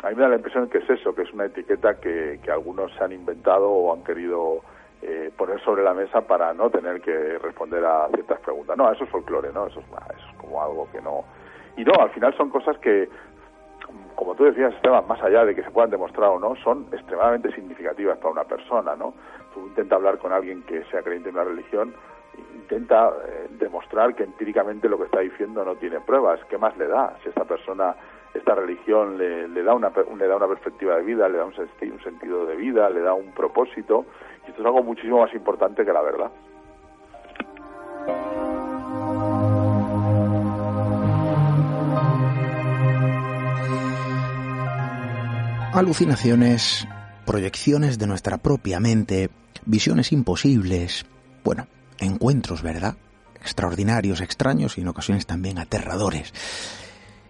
a mí me da la impresión que es eso, que es una etiqueta que, que algunos se han inventado o han querido eh, poner sobre la mesa para no tener que responder a ciertas preguntas. No, eso es folclore, ¿no? Eso es, como algo que no... Y no, al final son cosas que, como tú decías, Esteban, más allá de que se puedan demostrar o no, son extremadamente significativas para una persona, ¿no? Tú intenta hablar con alguien que sea creyente en una religión, intenta eh, demostrar que empíricamente lo que está diciendo no tiene pruebas. ¿Qué más le da si esta persona esta religión le, da una, le da una perspectiva de vida, le da un, un sentido de vida, le da un propósito, y esto es algo muchísimo más importante que la verdad. Alucinaciones, proyecciones de nuestra propia mente, visiones imposibles, bueno, encuentros, ¿verdad? Extraordinarios, extraños y en ocasiones también aterradores.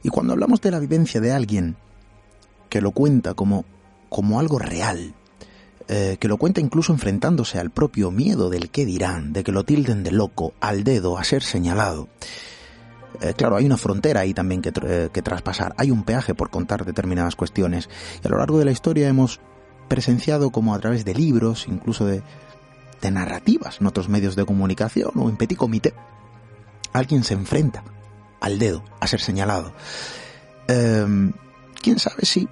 Y cuando hablamos de la vivencia de alguien que lo cuenta como, como algo real, eh, que lo cuenta incluso enfrentándose al propio miedo del qué dirán, de que lo tilden de loco, al dedo, a ser señalado. Eh, claro, hay una frontera ahí también que, eh, que, traspasar, hay un peaje por contar determinadas cuestiones. Y a lo largo de la historia hemos presenciado como a través de libros, incluso de, de narrativas en otros medios de comunicación o en petit comité, alguien se enfrenta al dedo, a ser señalado. Em, ¿Quién sabe si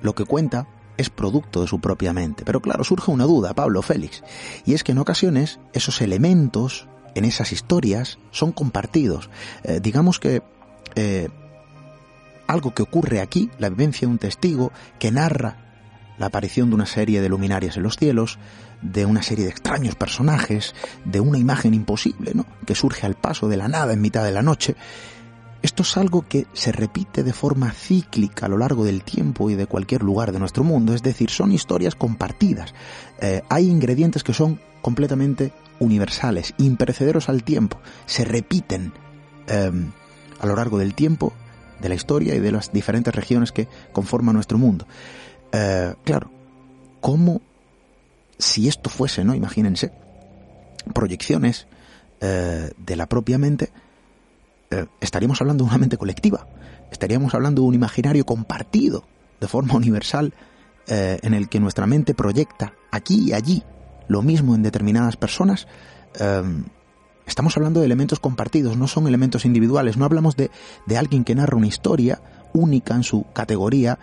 lo que cuenta es producto de su propia mente? Pero claro, surge una duda, Pablo Félix, y es que en ocasiones esos elementos en esas historias son compartidos. Eh, digamos que eh, algo que ocurre aquí, la vivencia de un testigo que narra la aparición de una serie de luminarias en los cielos, de una serie de extraños personajes, de una imagen imposible, ¿no? que surge al paso de la nada en mitad de la noche. Esto es algo que se repite de forma cíclica a lo largo del tiempo y de cualquier lugar de nuestro mundo, es decir, son historias compartidas. Eh, hay ingredientes que son completamente universales, imperecederos al tiempo, se repiten em, a lo largo del tiempo, de la historia y de las diferentes regiones que conforman nuestro mundo. Eh, claro, ¿cómo si esto fuese, ¿no? Imagínense, proyecciones eh, de la propia mente, eh, estaríamos hablando de una mente colectiva, estaríamos hablando de un imaginario compartido de forma universal en el que nuestra mente proyecta aquí y allí lo mismo en determinadas personas. estamos hablando de elementos compartidos, no son elementos individuales, no hablamos de, de alguien que narra una historia única en su categoría.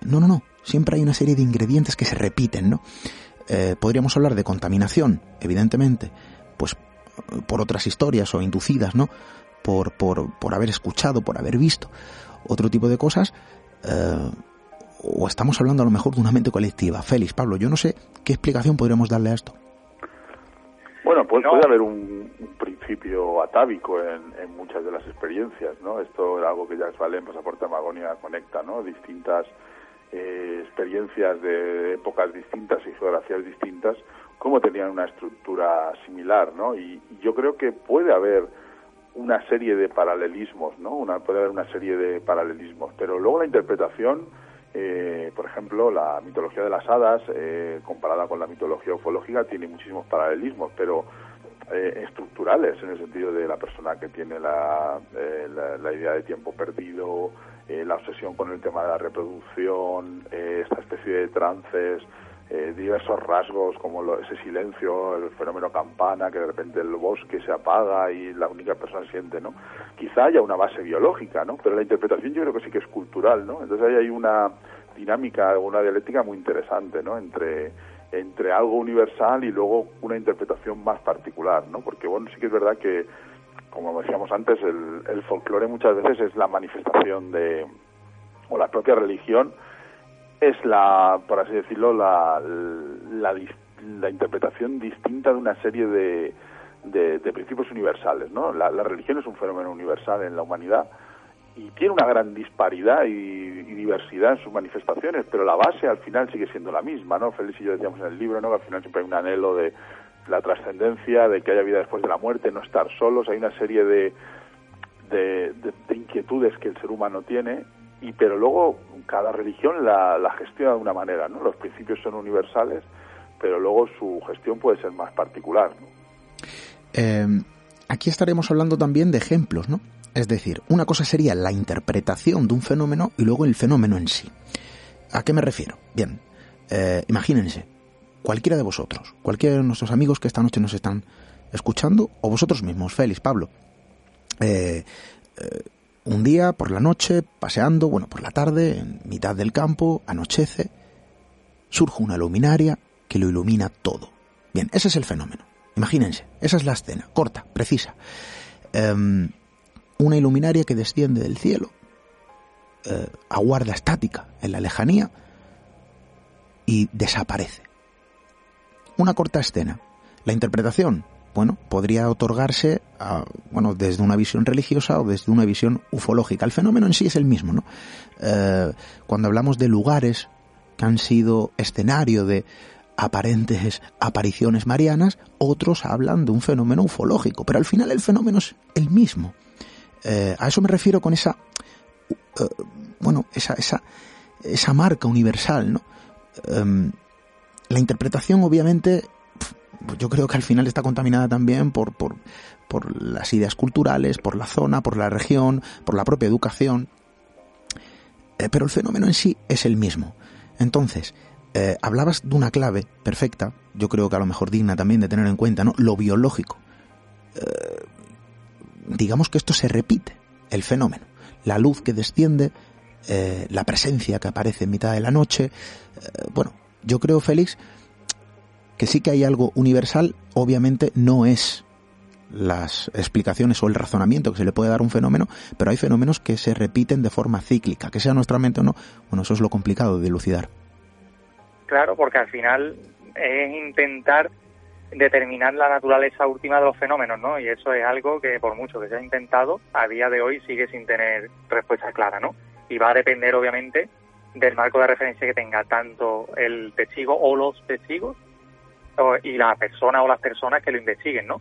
No, no, no, siempre hay una serie de ingredientes que se repiten, ¿no? Eh, podríamos hablar de contaminación, evidentemente, pues por otras historias o inducidas, ¿no? Por, por, por haber escuchado, por haber visto otro tipo de cosas, eh, o estamos hablando a lo mejor de una mente colectiva. Félix, Pablo, yo no sé qué explicación podríamos darle a esto. Bueno, pues puede haber un, principio atávico en, muchas de las experiencias, ¿no? Esto es algo que Jacques Vallée en Pasaporte Magonia conecta, ¿no? Distintas eh, experiencias de épocas distintas y geografías distintas, cómo tenían una estructura similar, ¿no? Y, yo creo que puede haber una serie de paralelismos, ¿no? Una, puede haber una serie de paralelismos, pero luego la interpretación, eh, por ejemplo, la mitología de las hadas, eh, comparada con la mitología ufológica, tiene muchísimos paralelismos, pero eh, estructurales, en el sentido de la persona que tiene la, la idea de tiempo perdido, eh, la obsesión con el tema de la reproducción, eh, esta especie de trances, eh, diversos rasgos como ese silencio, el fenómeno campana, que de repente el bosque se apaga y la única persona siente, ¿no? Quizá haya una base biológica, ¿no? Pero la interpretación yo creo que sí que es cultural, ¿no? Entonces ahí hay una dinámica, una dialéctica muy interesante, ¿no? Entre entre algo universal y luego una interpretación más particular, ¿no? Porque bueno, sí que es verdad que como decíamos antes, el, el folclore muchas veces es la manifestación de, o la propia religión es la, por así decirlo, la, la, interpretación distinta de una serie de, de, principios universales, ¿no? La, religión es un fenómeno universal en la humanidad y tiene una gran disparidad y, y, diversidad en sus manifestaciones, pero la base al final sigue siendo la misma, ¿no? Félix y yo decíamos en el libro, ¿no? Que al final siempre hay un anhelo de, la trascendencia, de que haya vida después de la muerte, no estar solos, hay una serie de, de, inquietudes que el ser humano tiene, y pero luego cada religión la, gestiona de una manera, ¿no? Los principios son universales, pero luego su gestión puede ser más particular, em, aquí estaremos hablando también de ejemplos, ¿no? Es decir, una cosa sería la interpretación de un fenómeno y luego el fenómeno en sí. ¿A qué me refiero? Bien, eh, imagínense, cualquiera de vosotros, cualquiera de nuestros amigos que esta noche nos están escuchando, o vosotros mismos, Félix, Pablo, eh, eh, un día por la noche, paseando, bueno, por la tarde, en mitad del campo, anochece, surge una luminaria que lo ilumina todo. Bien, ese es el fenómeno. Imagínense, esa es la escena, corta, precisa. Em, una iluminaria que desciende del cielo, eh, aguarda estática en la lejanía y desaparece una corta escena. La interpretación, bueno, podría otorgarse bueno, desde una visión religiosa o desde una visión ufológica. El fenómeno en sí es el mismo, ¿no? Eh, cuando hablamos de lugares que han sido escenario de aparentes apariciones marianas, otros hablan de un fenómeno ufológico, pero al final el fenómeno es el mismo. Eh, a eso me refiero con esa, eh, bueno, esa, esa, esa marca universal, ¿no? Em, la interpretación, obviamente, yo creo que al final está contaminada también por, por, por las ideas culturales, por la zona, por la región, por la propia educación. Eh, pero el fenómeno en sí es el mismo. Entonces, eh, hablabas de una clave perfecta, yo creo que a lo mejor digna también de tener en cuenta, ¿no? Lo biológico. Eh, digamos que esto se repite, el fenómeno. La luz que desciende, la presencia que aparece en mitad de la noche, bueno, yo creo, Félix, que sí que hay algo universal, obviamente no es las explicaciones o el razonamiento que se le puede dar a un fenómeno, pero hay fenómenos que se repiten de forma cíclica, que sea nuestra mente o no, bueno, eso es lo complicado de dilucidar. Claro, porque al final es intentar determinar la naturaleza última de los fenómenos, ¿no? Y eso es algo que por mucho que se ha intentado, a día de hoy sigue sin tener respuesta clara, ¿no? Y va a depender, obviamente, del marco de referencia que tenga tanto el testigo o los testigos y la persona o las personas que lo investiguen, ¿no?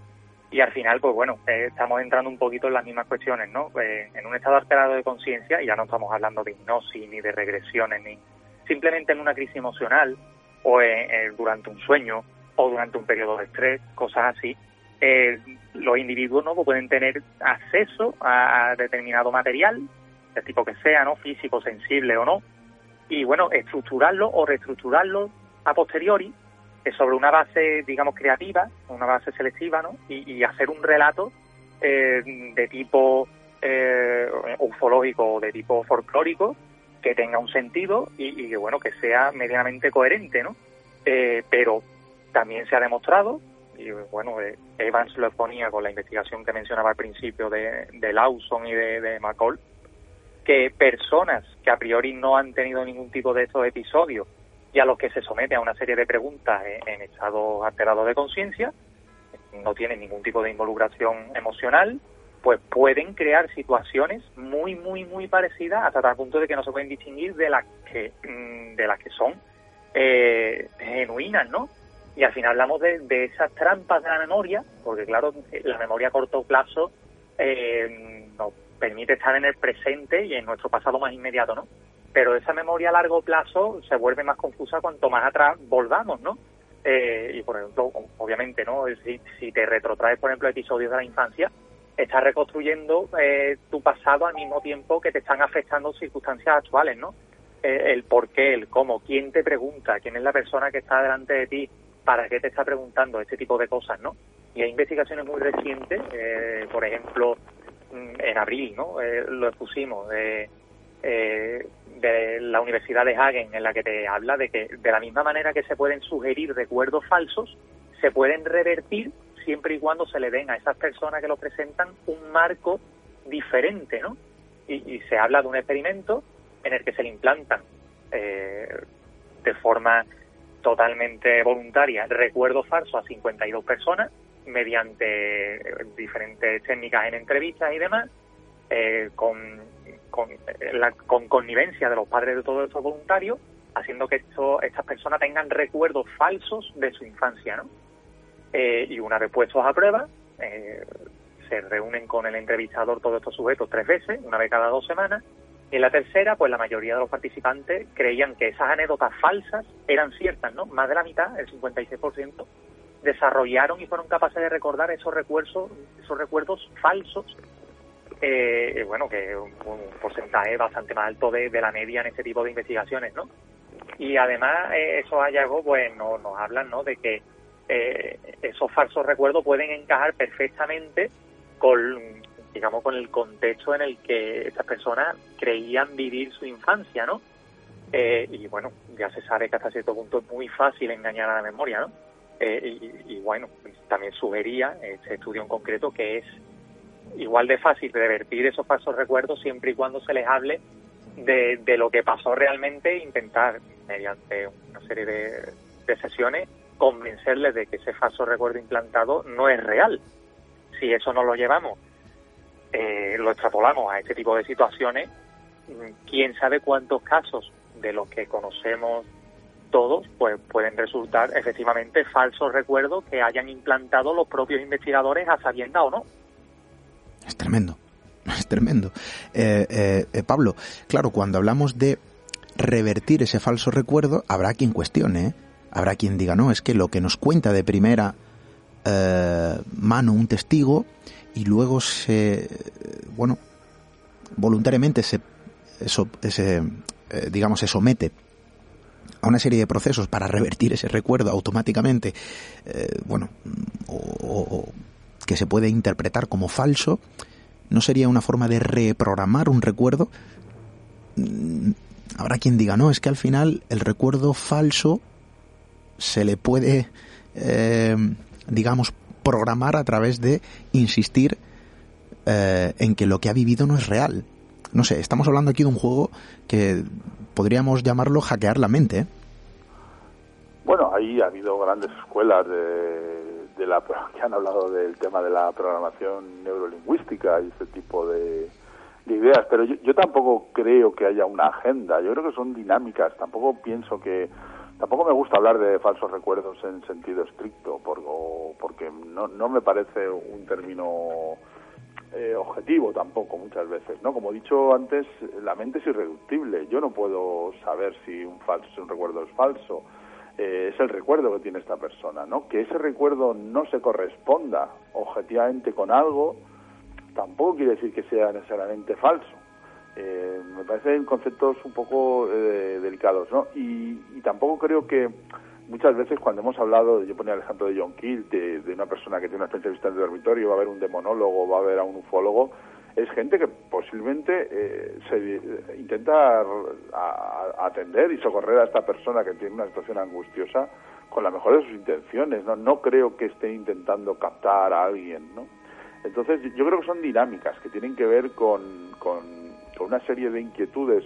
Y al final, pues bueno, eh, estamos entrando un poquito en las mismas cuestiones, ¿no? Eh, en un estado alterado de conciencia, y ya no estamos hablando de hipnosis ni de regresiones, ni simplemente en una crisis emocional o durante un sueño o durante un periodo de estrés, cosas así, eh, los individuos no pueden tener acceso a determinado material, de tipo que sea, ¿no? Físico, sensible o no, y bueno, estructurarlo o reestructurarlo a posteriori eh, sobre una base, digamos, creativa, una base selectiva, ¿no? Y, hacer un relato eh, de tipo eh, ufológico o de tipo folclórico que tenga un sentido y, que, bueno, que sea medianamente coherente, ¿no? pero también se ha demostrado, y bueno, Evans lo exponía con la investigación que mencionaba al principio de, de Lawson y de, de McCall, que personas que a priori no han tenido ningún tipo de estos episodios y a los que se somete a una serie de preguntas en, estado alterado de conciencia, no tienen ningún tipo de involucración emocional, pues pueden crear situaciones muy, muy, muy parecidas hasta tal punto de que no se pueden distinguir de las que, mm, de las que son eh, genuinas, ¿no? Y al final hablamos de, de, esas trampas de la memoria, porque claro, la memoria a corto plazo eh, nos permite estar en el presente y en nuestro pasado más inmediato, ¿no? Pero esa memoria a largo plazo se vuelve más confusa cuanto más atrás volvamos, ¿no? Eh, y por ejemplo, obviamente, ¿no? Si, te retrotraes, por ejemplo, episodios de la infancia, estás reconstruyendo eh, tu pasado al mismo tiempo que te están afectando circunstancias actuales, ¿no? Eh, el por qué, el cómo, quién te pregunta, quién es la persona que está delante de ti, para qué te está preguntando, este tipo de cosas, ¿no? Y hay investigaciones muy recientes, eh, por ejemplo, mm, en abril, ¿no? Eh, lo expusimos de, eh, de la Universidad de Hagen, en la que te habla de que de la misma manera que se pueden sugerir recuerdos falsos, se pueden revertir siempre y cuando se le den a esas personas que lo presentan un marco diferente, ¿no? Y, se habla de un experimento en el que se le implantan de forma totalmente voluntaria recuerdos falsos a 52 personas mediante diferentes técnicas en entrevistas y demás, eh, con, con, la con connivencia de los padres de todos estos voluntarios, haciendo que esto, estas personas tengan recuerdos falsos de su infancia, ¿no? Eh, y una vez puestos a prueba, eh, se reúnen con el entrevistador todos estos sujetos tres veces, una vez cada dos semanas, y en la tercera, pues la mayoría de los participantes creían que esas anécdotas falsas eran ciertas, ¿no? Más de la mitad, el 56%, desarrollaron y fueron capaces de recordar esos recuerdos, esos recuerdos falsos, eh, bueno, que un, un porcentaje bastante más alto de, la media en este tipo de investigaciones, ¿no? Y además eh, esos hallazgos, pues nos, nos hablan, ¿no? De que eh, esos falsos recuerdos pueden encajar perfectamente con, digamos, con el contexto en el que estas personas creían vivir su infancia, ¿no? Eh, y bueno, ya se sabe que hasta cierto punto es muy fácil engañar a la memoria, ¿no? Eh, y, bueno, también sugería este estudio en concreto que es igual de fácil revertir esos falsos recuerdos siempre y cuando se les hable de, lo que pasó realmente e intentar, mediante una serie de, sesiones, convencerles de que ese falso recuerdo implantado no es real. Si eso no lo llevamos, eh, lo extrapolamos a este tipo de situaciones, quién sabe cuántos casos de los que conocemos todos, pues pueden resultar efectivamente falsos recuerdos que hayan implantado los propios investigadores a sabienda o no. Es tremendo, es tremendo. Eh, eh, eh, Pablo, claro, cuando hablamos de revertir ese falso recuerdo, habrá quien cuestione, habrá quien diga, no, es que lo que nos cuenta de primera mano un testigo y luego se, bueno, voluntariamente se, digamos, se somete a una serie de procesos para revertir ese recuerdo automáticamente, bueno, o, que se puede interpretar como falso, ¿no sería una forma de reprogramar un recuerdo? Mm, habrá quien diga, no, es que al final el recuerdo falso se le puede, eh, digamos, programar a través de insistir eh, en que lo que ha vivido no es real. No sé, estamos hablando aquí de un juego que podríamos llamarlo hackear la mente. ¿eh? Bueno, ahí ha habido grandes escuelas de, de, la que han hablado del tema de la programación neurolingüística y ese tipo de, ideas, pero yo, tampoco creo que haya una agenda, yo creo que son dinámicas, tampoco pienso que, tampoco me gusta hablar de falsos recuerdos en sentido estricto, porque no, no me parece un término eh, objetivo tampoco muchas veces, ¿no? Como he dicho antes, la mente es irreductible. Yo no puedo saber si un falso, un recuerdo es falso. Eh, es el recuerdo que tiene esta persona, ¿no? Que ese recuerdo no se corresponda objetivamente con algo, tampoco quiere decir que sea necesariamente falso. Eh, me parecen conceptos un poco delicados, ¿no? Y, tampoco creo que muchas veces cuando hemos hablado, yo ponía el ejemplo de John Keel, de, una persona que tiene una experiencia vista en el dormitorio, va a haber un demonólogo, va a haber a un ufólogo, es gente que posiblemente eh, se intenta atender y socorrer a esta persona que tiene una situación angustiosa con la mejor de sus intenciones, ¿no? No creo que esté intentando captar a alguien, ¿no? Entonces, yo creo que son dinámicas que tienen que ver con, con con una serie de inquietudes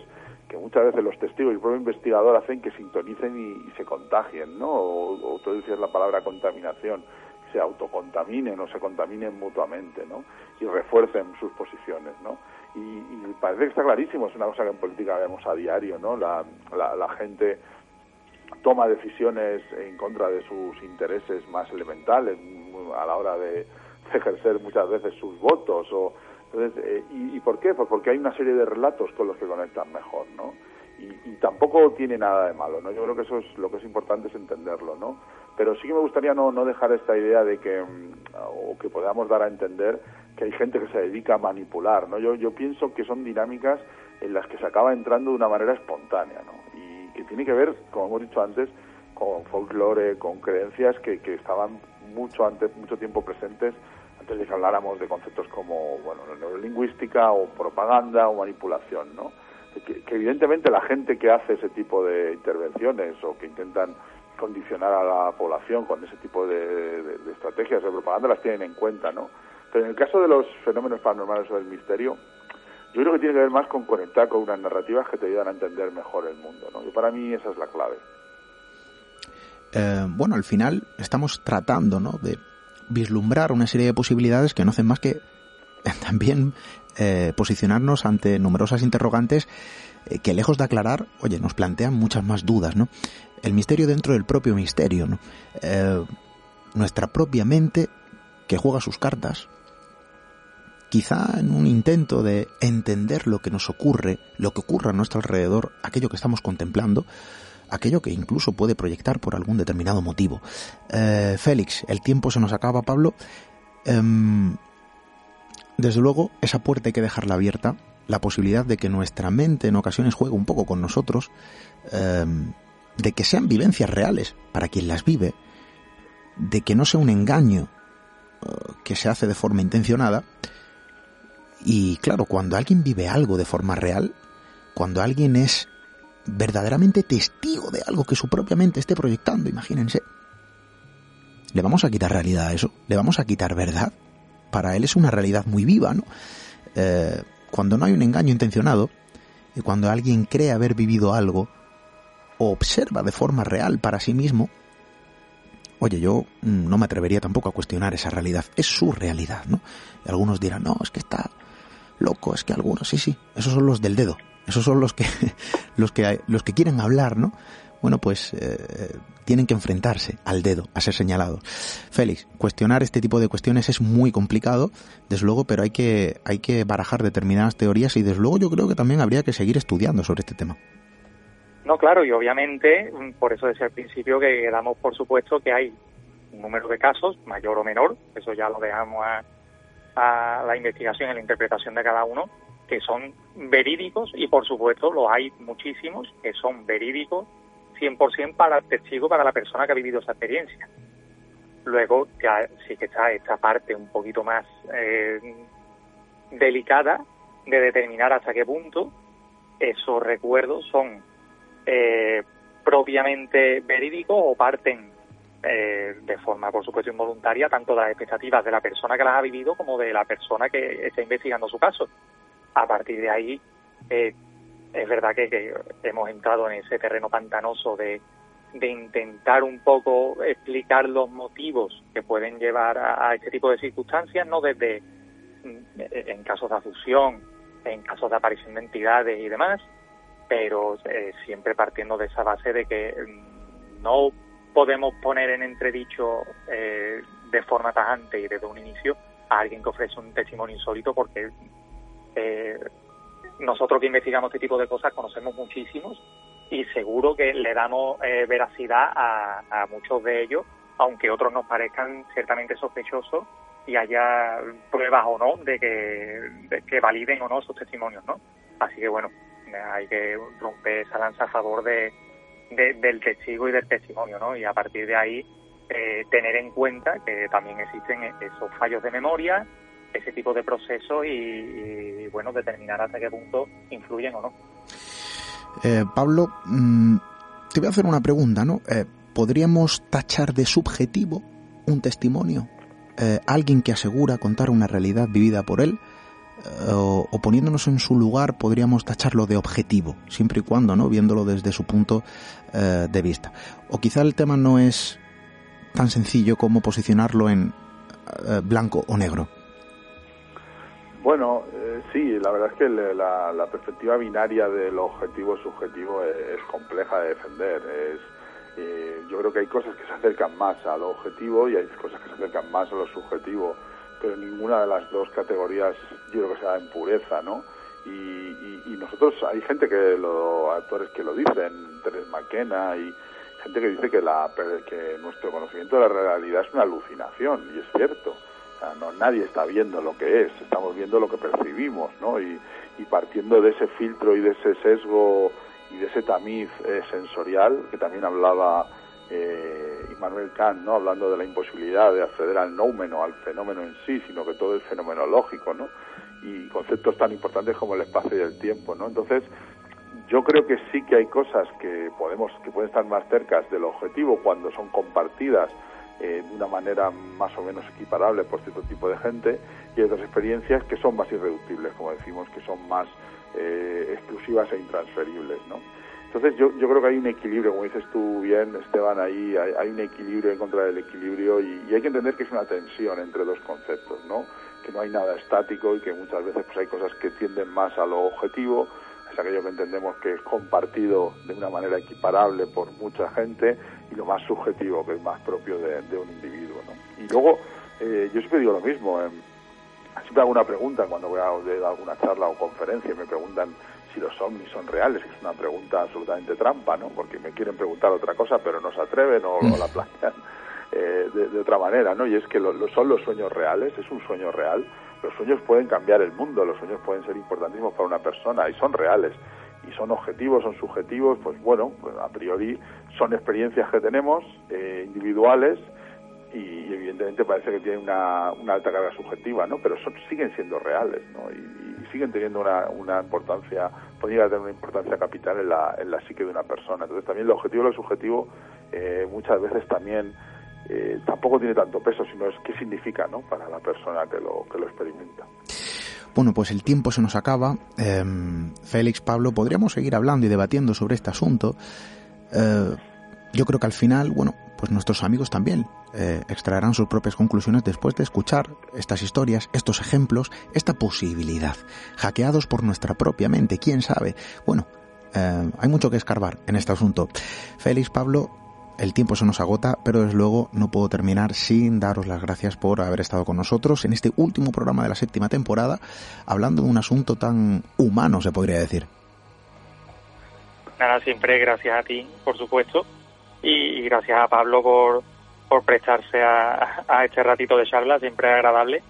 que muchas veces los testigos y el propio investigador hacen que sintonicen y, se contagien, ¿no? O, o tú decías la palabra contaminación, se autocontaminen o se contaminen mutuamente, ¿no? Y refuercen sus posiciones, ¿no? Y, parece que está clarísimo, es una cosa que en política vemos a diario, ¿no? La, la gente toma decisiones en contra de sus intereses más elementales a la hora de, ejercer muchas veces sus votos o entonces, eh, ¿y, por qué? Pues porque hay una serie de relatos con los que conectan mejor, ¿no? Y, tampoco tiene nada de malo, ¿no? Yo creo que eso es lo que es importante es entenderlo, ¿no? Pero sí que me gustaría no, no dejar esta idea de que, mm, o que podamos dar a entender que hay gente que se dedica a manipular, ¿no? Yo, yo pienso que son dinámicas en las que se acaba entrando de una manera espontánea, ¿no? Y que tiene que ver, como hemos dicho antes, con folclore, con creencias que, que estaban mucho antes, mucho tiempo presentes antes de que habláramos de conceptos como bueno, neurolingüística o propaganda o manipulación, ¿no? Que, evidentemente la gente que hace ese tipo de intervenciones o que intentan condicionar a la población con ese tipo de, estrategias de propaganda las tienen en cuenta, ¿no? Pero en el caso de los fenómenos paranormales o del misterio, yo creo que tiene que ver más con conectar con unas narrativas que te ayudan a entender mejor el mundo, ¿no? Y para mí esa es la clave. Eh, bueno, al final estamos tratando, ¿no? De vislumbrar una serie de posibilidades que no hacen más que también eh, posicionarnos ante numerosas interrogantes que lejos de aclarar, oye, nos plantean muchas más dudas, ¿no? El misterio dentro del propio misterio, ¿no? Eh, nuestra propia mente que juega sus cartas, quizá en un intento de entender lo que nos ocurre, lo que ocurre a nuestro alrededor, aquello que estamos contemplando, aquello que incluso puede proyectar por algún determinado motivo. Eh, Félix, el tiempo se nos acaba, Pablo. Em, desde luego, esa puerta hay que dejarla abierta, la posibilidad de que nuestra mente en ocasiones juegue un poco con nosotros, em, de que sean vivencias reales para quien las vive, de que no sea un engaño eh, que se hace de forma intencionada. Y claro, cuando alguien vive algo de forma real, cuando alguien es verdaderamente testigo de algo que su propia mente esté proyectando, imagínense. ¿Le vamos a quitar realidad a eso? ¿Le vamos a quitar verdad? Para él es una realidad muy viva, ¿no? Eh, cuando no hay un engaño intencionado, y cuando alguien cree haber vivido algo, o observa de forma real para sí mismo, oye, yo no me atrevería tampoco a cuestionar esa realidad. Es su realidad, ¿no? Y algunos dirán, no, es que está loco, es que algunos, sí, sí, esos son los del dedo, esos son los que, los que, los que quieren hablar, ¿no? Bueno, pues eh, tienen que enfrentarse al dedo, a ser señalados. Félix, cuestionar este tipo de cuestiones es muy complicado, desde luego, pero hay que, hay que barajar determinadas teorías y desde luego yo creo que también habría que seguir estudiando sobre este tema. No, claro, y obviamente, por eso decía al principio que damos por supuesto que hay un número de casos, mayor o menor, eso ya lo dejamos a, a la investigación y la interpretación de cada uno, que son verídicos y por supuesto los hay muchísimos que son verídicos 100% para el testigo, para la persona que ha vivido esa experiencia. Luego ya sí que está esta parte un poquito más eh, delicada de determinar hasta qué punto esos recuerdos son eh, propiamente verídicos o parten eh, de forma, por supuesto, involuntaria, tanto de las expectativas de la persona que las ha vivido como de la persona que está investigando su caso a partir de ahí eh, es verdad que, hemos entrado en ese terreno pantanoso de, intentar un poco explicar los motivos que pueden llevar a, este tipo de circunstancias, no desde mm, en casos de afusión, en casos de aparición de entidades y demás, pero eh, siempre partiendo de esa base de que mm, no podemos poner en entredicho eh, de forma tajante y desde un inicio a alguien que ofrece un testimonio insólito porque eh, nosotros que investigamos este tipo de cosas conocemos muchísimos y seguro que le damos eh, veracidad a, muchos de ellos, aunque otros nos parezcan ciertamente sospechosos y haya pruebas o no de que, que validen o no esos testimonios, ¿no? Así que bueno, hay que romper esa lanza a favor de, del testigo y del testimonio, ¿no? Y a partir de ahí eh, tener en cuenta que también existen esos fallos de memoria, ese tipo de procesos y, bueno, determinar hasta qué punto influyen o no. Eh, Pablo, mm, te voy a hacer una pregunta, ¿no? Eh, ¿Podríamos tachar de subjetivo un testimonio? Eh, alguien que asegura contar una realidad vivida por él, o, poniéndonos en su lugar podríamos tacharlo de objetivo, siempre y cuando, ¿no? Viéndolo desde su punto eh, de vista. O quizá el tema no es tan sencillo como posicionarlo en eh, blanco o negro. Bueno, eh, sí, la verdad es que la, perspectiva binaria del objetivo subjetivo es, compleja de defender. Es, yo creo que hay cosas que se acercan más a lo objetivo y hay cosas que se acercan más a lo subjetivo pero ninguna de las dos categorías yo creo que sea en pureza, ¿no? Y, nosotros, hay gente que, los actores que lo dicen, Teres McKenna y gente que dice que, la, que nuestro conocimiento de la realidad es una alucinación, y es cierto. No, nadie está viendo lo que es, estamos viendo lo que percibimos, ¿no? Y, partiendo de ese filtro y de ese sesgo y de ese tamiz eh, sensorial, que también hablaba eh, Immanuel Kant, ¿no? hablando de la imposibilidad de acceder al nómeno, al fenómeno en sí, sino que todo es fenomenológico, ¿no? y conceptos tan importantes como el espacio y el tiempo. ¿no? Entonces, yo creo que sí que hay cosas que podemos que pueden estar más cerca del objetivo cuando son compartidas eh, de una manera más o menos equiparable por cierto tipo de gente y hay otras experiencias que son más irreductibles, como decimos, que son más eh, exclusivas e intransferibles, ¿no? Entonces yo, yo creo que hay un equilibrio, como dices tú bien, Esteban, ahí hay, un equilibrio en contra del equilibrio y, hay que entender que es una tensión entre dos conceptos, ¿no? Que no hay nada estático y que muchas veces pues hay cosas que tienden más a lo objetivo, es aquello que entendemos que es compartido de una manera equiparable por mucha gente y lo más subjetivo, que es más propio de, un individuo, ¿no? Y luego, eh, yo siempre digo lo mismo, eh, siempre hago una pregunta cuando voy a dar alguna charla o conferencia y me preguntan si los ovnis son reales, que es una pregunta absolutamente trampa, ¿no? Porque me quieren preguntar otra cosa, pero no se atreven o, la plantean eh, de, otra manera, ¿no? Y es que lo, son los sueños reales, es un sueño real. Los sueños pueden cambiar el mundo, los sueños pueden ser importantísimos para una persona y son reales. Y son objetivos, son subjetivos, pues bueno, pues a priori son experiencias que tenemos eh, individuales y, evidentemente parece que tienen una, alta carga subjetiva, ¿no? Pero son, siguen siendo reales, ¿no? Y, siguen teniendo una, una importancia, podría tener una importancia capital en la, en la psique de una persona. Entonces también el objetivo y lo subjetivo eh, muchas veces también eh, tampoco tiene tanto peso, sino es qué significa, ¿no? Para la persona que lo, que lo experimenta. Bueno, pues el tiempo se nos acaba. Em, Félix, Pablo, podríamos seguir hablando y debatiendo sobre este asunto. Eh, yo creo que al final, bueno, pues nuestros amigos también eh, extraerán sus propias conclusiones después de escuchar estas historias, estos ejemplos, esta posibilidad, hackeados por nuestra propia mente, quién sabe. Bueno, hay mucho que escarbar en este asunto. Félix, Pablo, el tiempo se nos agota, pero desde luego no puedo terminar sin daros las gracias por haber estado con nosotros en este último programa de la séptima temporada, hablando de un asunto tan humano, se podría decir. Nada, siempre gracias a ti, por supuesto, y gracias a Pablo por, por prestarse a, a este ratito de charla, siempre agradable,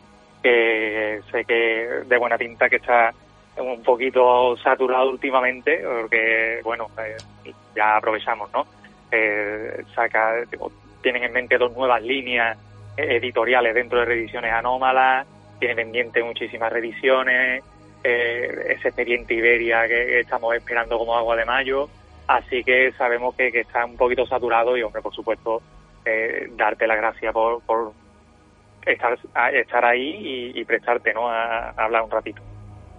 que sé que de buena pinta que está un poquito saturado últimamente, porque, bueno, eh, ya aprovechamos, ¿no? Eh, saca, tienen en mente dos nuevas líneas editoriales dentro de revisiones anómalas, tiene pendiente muchísimas revisiones, eh, ese expediente Iberia que estamos esperando como agua de mayo, Así que sabemos que, está un poquito saturado y, hombre, por supuesto, eh, darte la gracia por, por estar, estar ahí y, prestarte ¿no? A, hablar un ratito.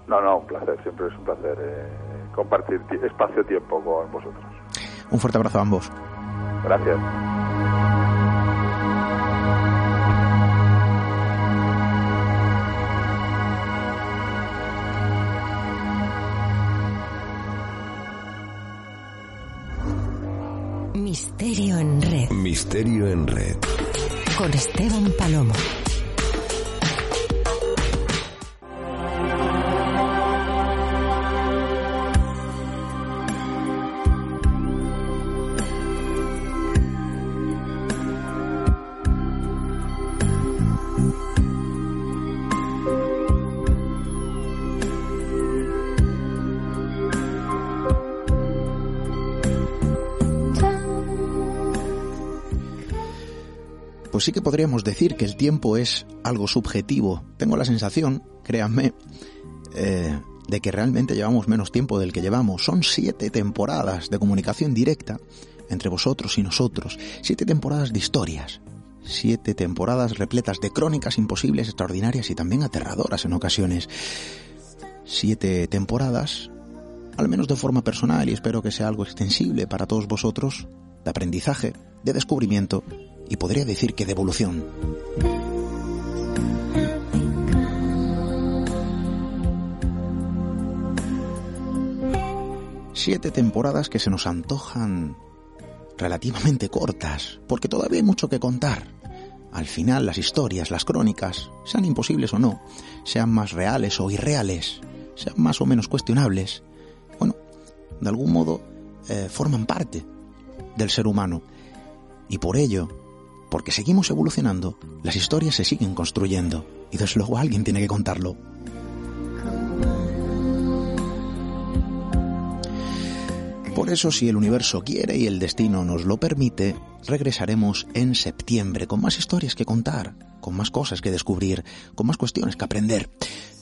No, no, un placer, siempre es un placer eh, compartir espacio-tiempo con vosotros. Un fuerte abrazo a ambos. Gracias. Misterio en red. Misterio en red. Con Esteban Palomo. Pues sí que podríamos decir que el tiempo es algo subjetivo. Tengo la sensación, créanme, eh, de que realmente llevamos menos tiempo del que llevamos. Son siete temporadas de comunicación directa entre vosotros y nosotros. Siete temporadas de historias. Siete temporadas repletas de crónicas imposibles, extraordinarias y también aterradoras en ocasiones. siete temporadas, al menos de forma personal y espero que sea algo extensible para todos vosotros, de aprendizaje, de descubrimiento y podría decir que de evolución. Siete temporadas que se nos antojan relativamente cortas, porque todavía hay mucho que contar. Al final las historias, las crónicas, sean imposibles o no, sean más reales o irreales, sean más o menos cuestionables, bueno, de algún modo eh, forman parte del ser humano. Y por ello, porque seguimos evolucionando, las historias se siguen construyendo. Y desde luego alguien tiene que contarlo. Por eso, si el universo quiere y el destino nos lo permite, regresaremos en septiembre con más historias que contar, con más cosas que descubrir, con más cuestiones que aprender.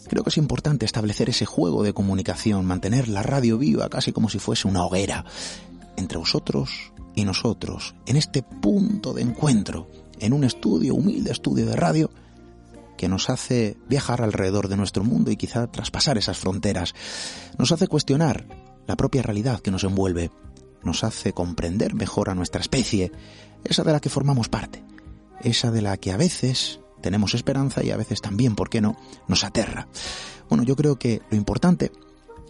Creo que es importante establecer ese juego de comunicación, mantener la radio viva casi como si fuese una hoguera, entre vosotros y nosotros, en este punto de encuentro, en un estudio, humilde estudio de radio, que nos hace viajar alrededor de nuestro mundo y quizá traspasar esas fronteras. Nos hace cuestionar la propia realidad que nos envuelve. Nos hace comprender mejor a nuestra especie, esa de la que formamos parte, esa de la que a veces tenemos esperanza y a veces también, ¿por qué no?, nos aterra. Bueno, yo creo que lo importante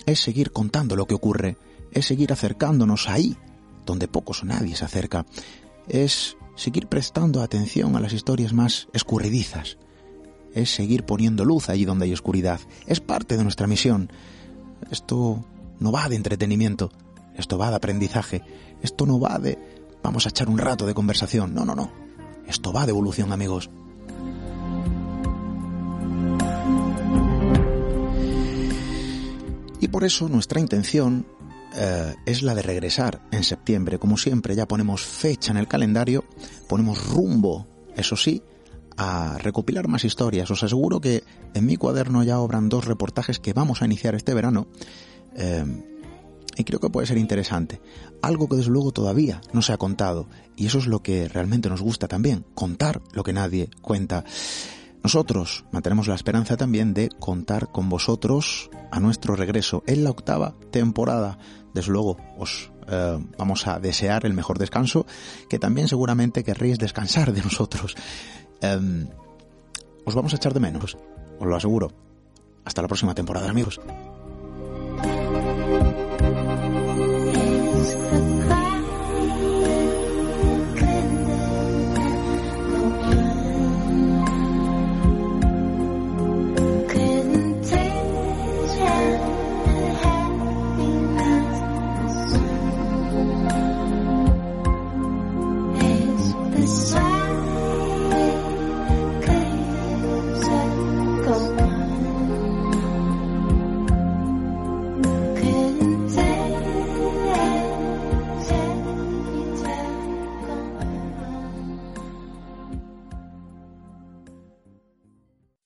es seguir contando lo que ocurre, es seguir acercándonos ahí, donde pocos o nadie se acerca, es seguir prestando atención a las historias más escurridizas, es seguir poniendo luz allí donde hay oscuridad, es parte de nuestra misión. Esto no va de entretenimiento, esto va de aprendizaje, esto no va de vamos a echar un rato de conversación, no, no, no, esto va de evolución amigos. Y por eso nuestra intención eh, es la de regresar en septiembre. Como siempre, ya ponemos fecha en el calendario, ponemos rumbo, eso sí, a recopilar más historias. Os aseguro que en mi cuaderno ya obran dos reportajes que vamos a iniciar este verano. Eh, y creo que puede ser interesante. Algo que desde luego todavía no se ha contado. Y eso es lo que realmente nos gusta también, contar lo que nadie cuenta. Nosotros mantenemos la esperanza también de contar con vosotros a nuestro regreso en la octava temporada. Desde luego os eh, vamos a desear el mejor descanso, que también seguramente querréis descansar de nosotros. Em, os vamos a echar de menos, os lo aseguro. Hasta la próxima temporada, amigos.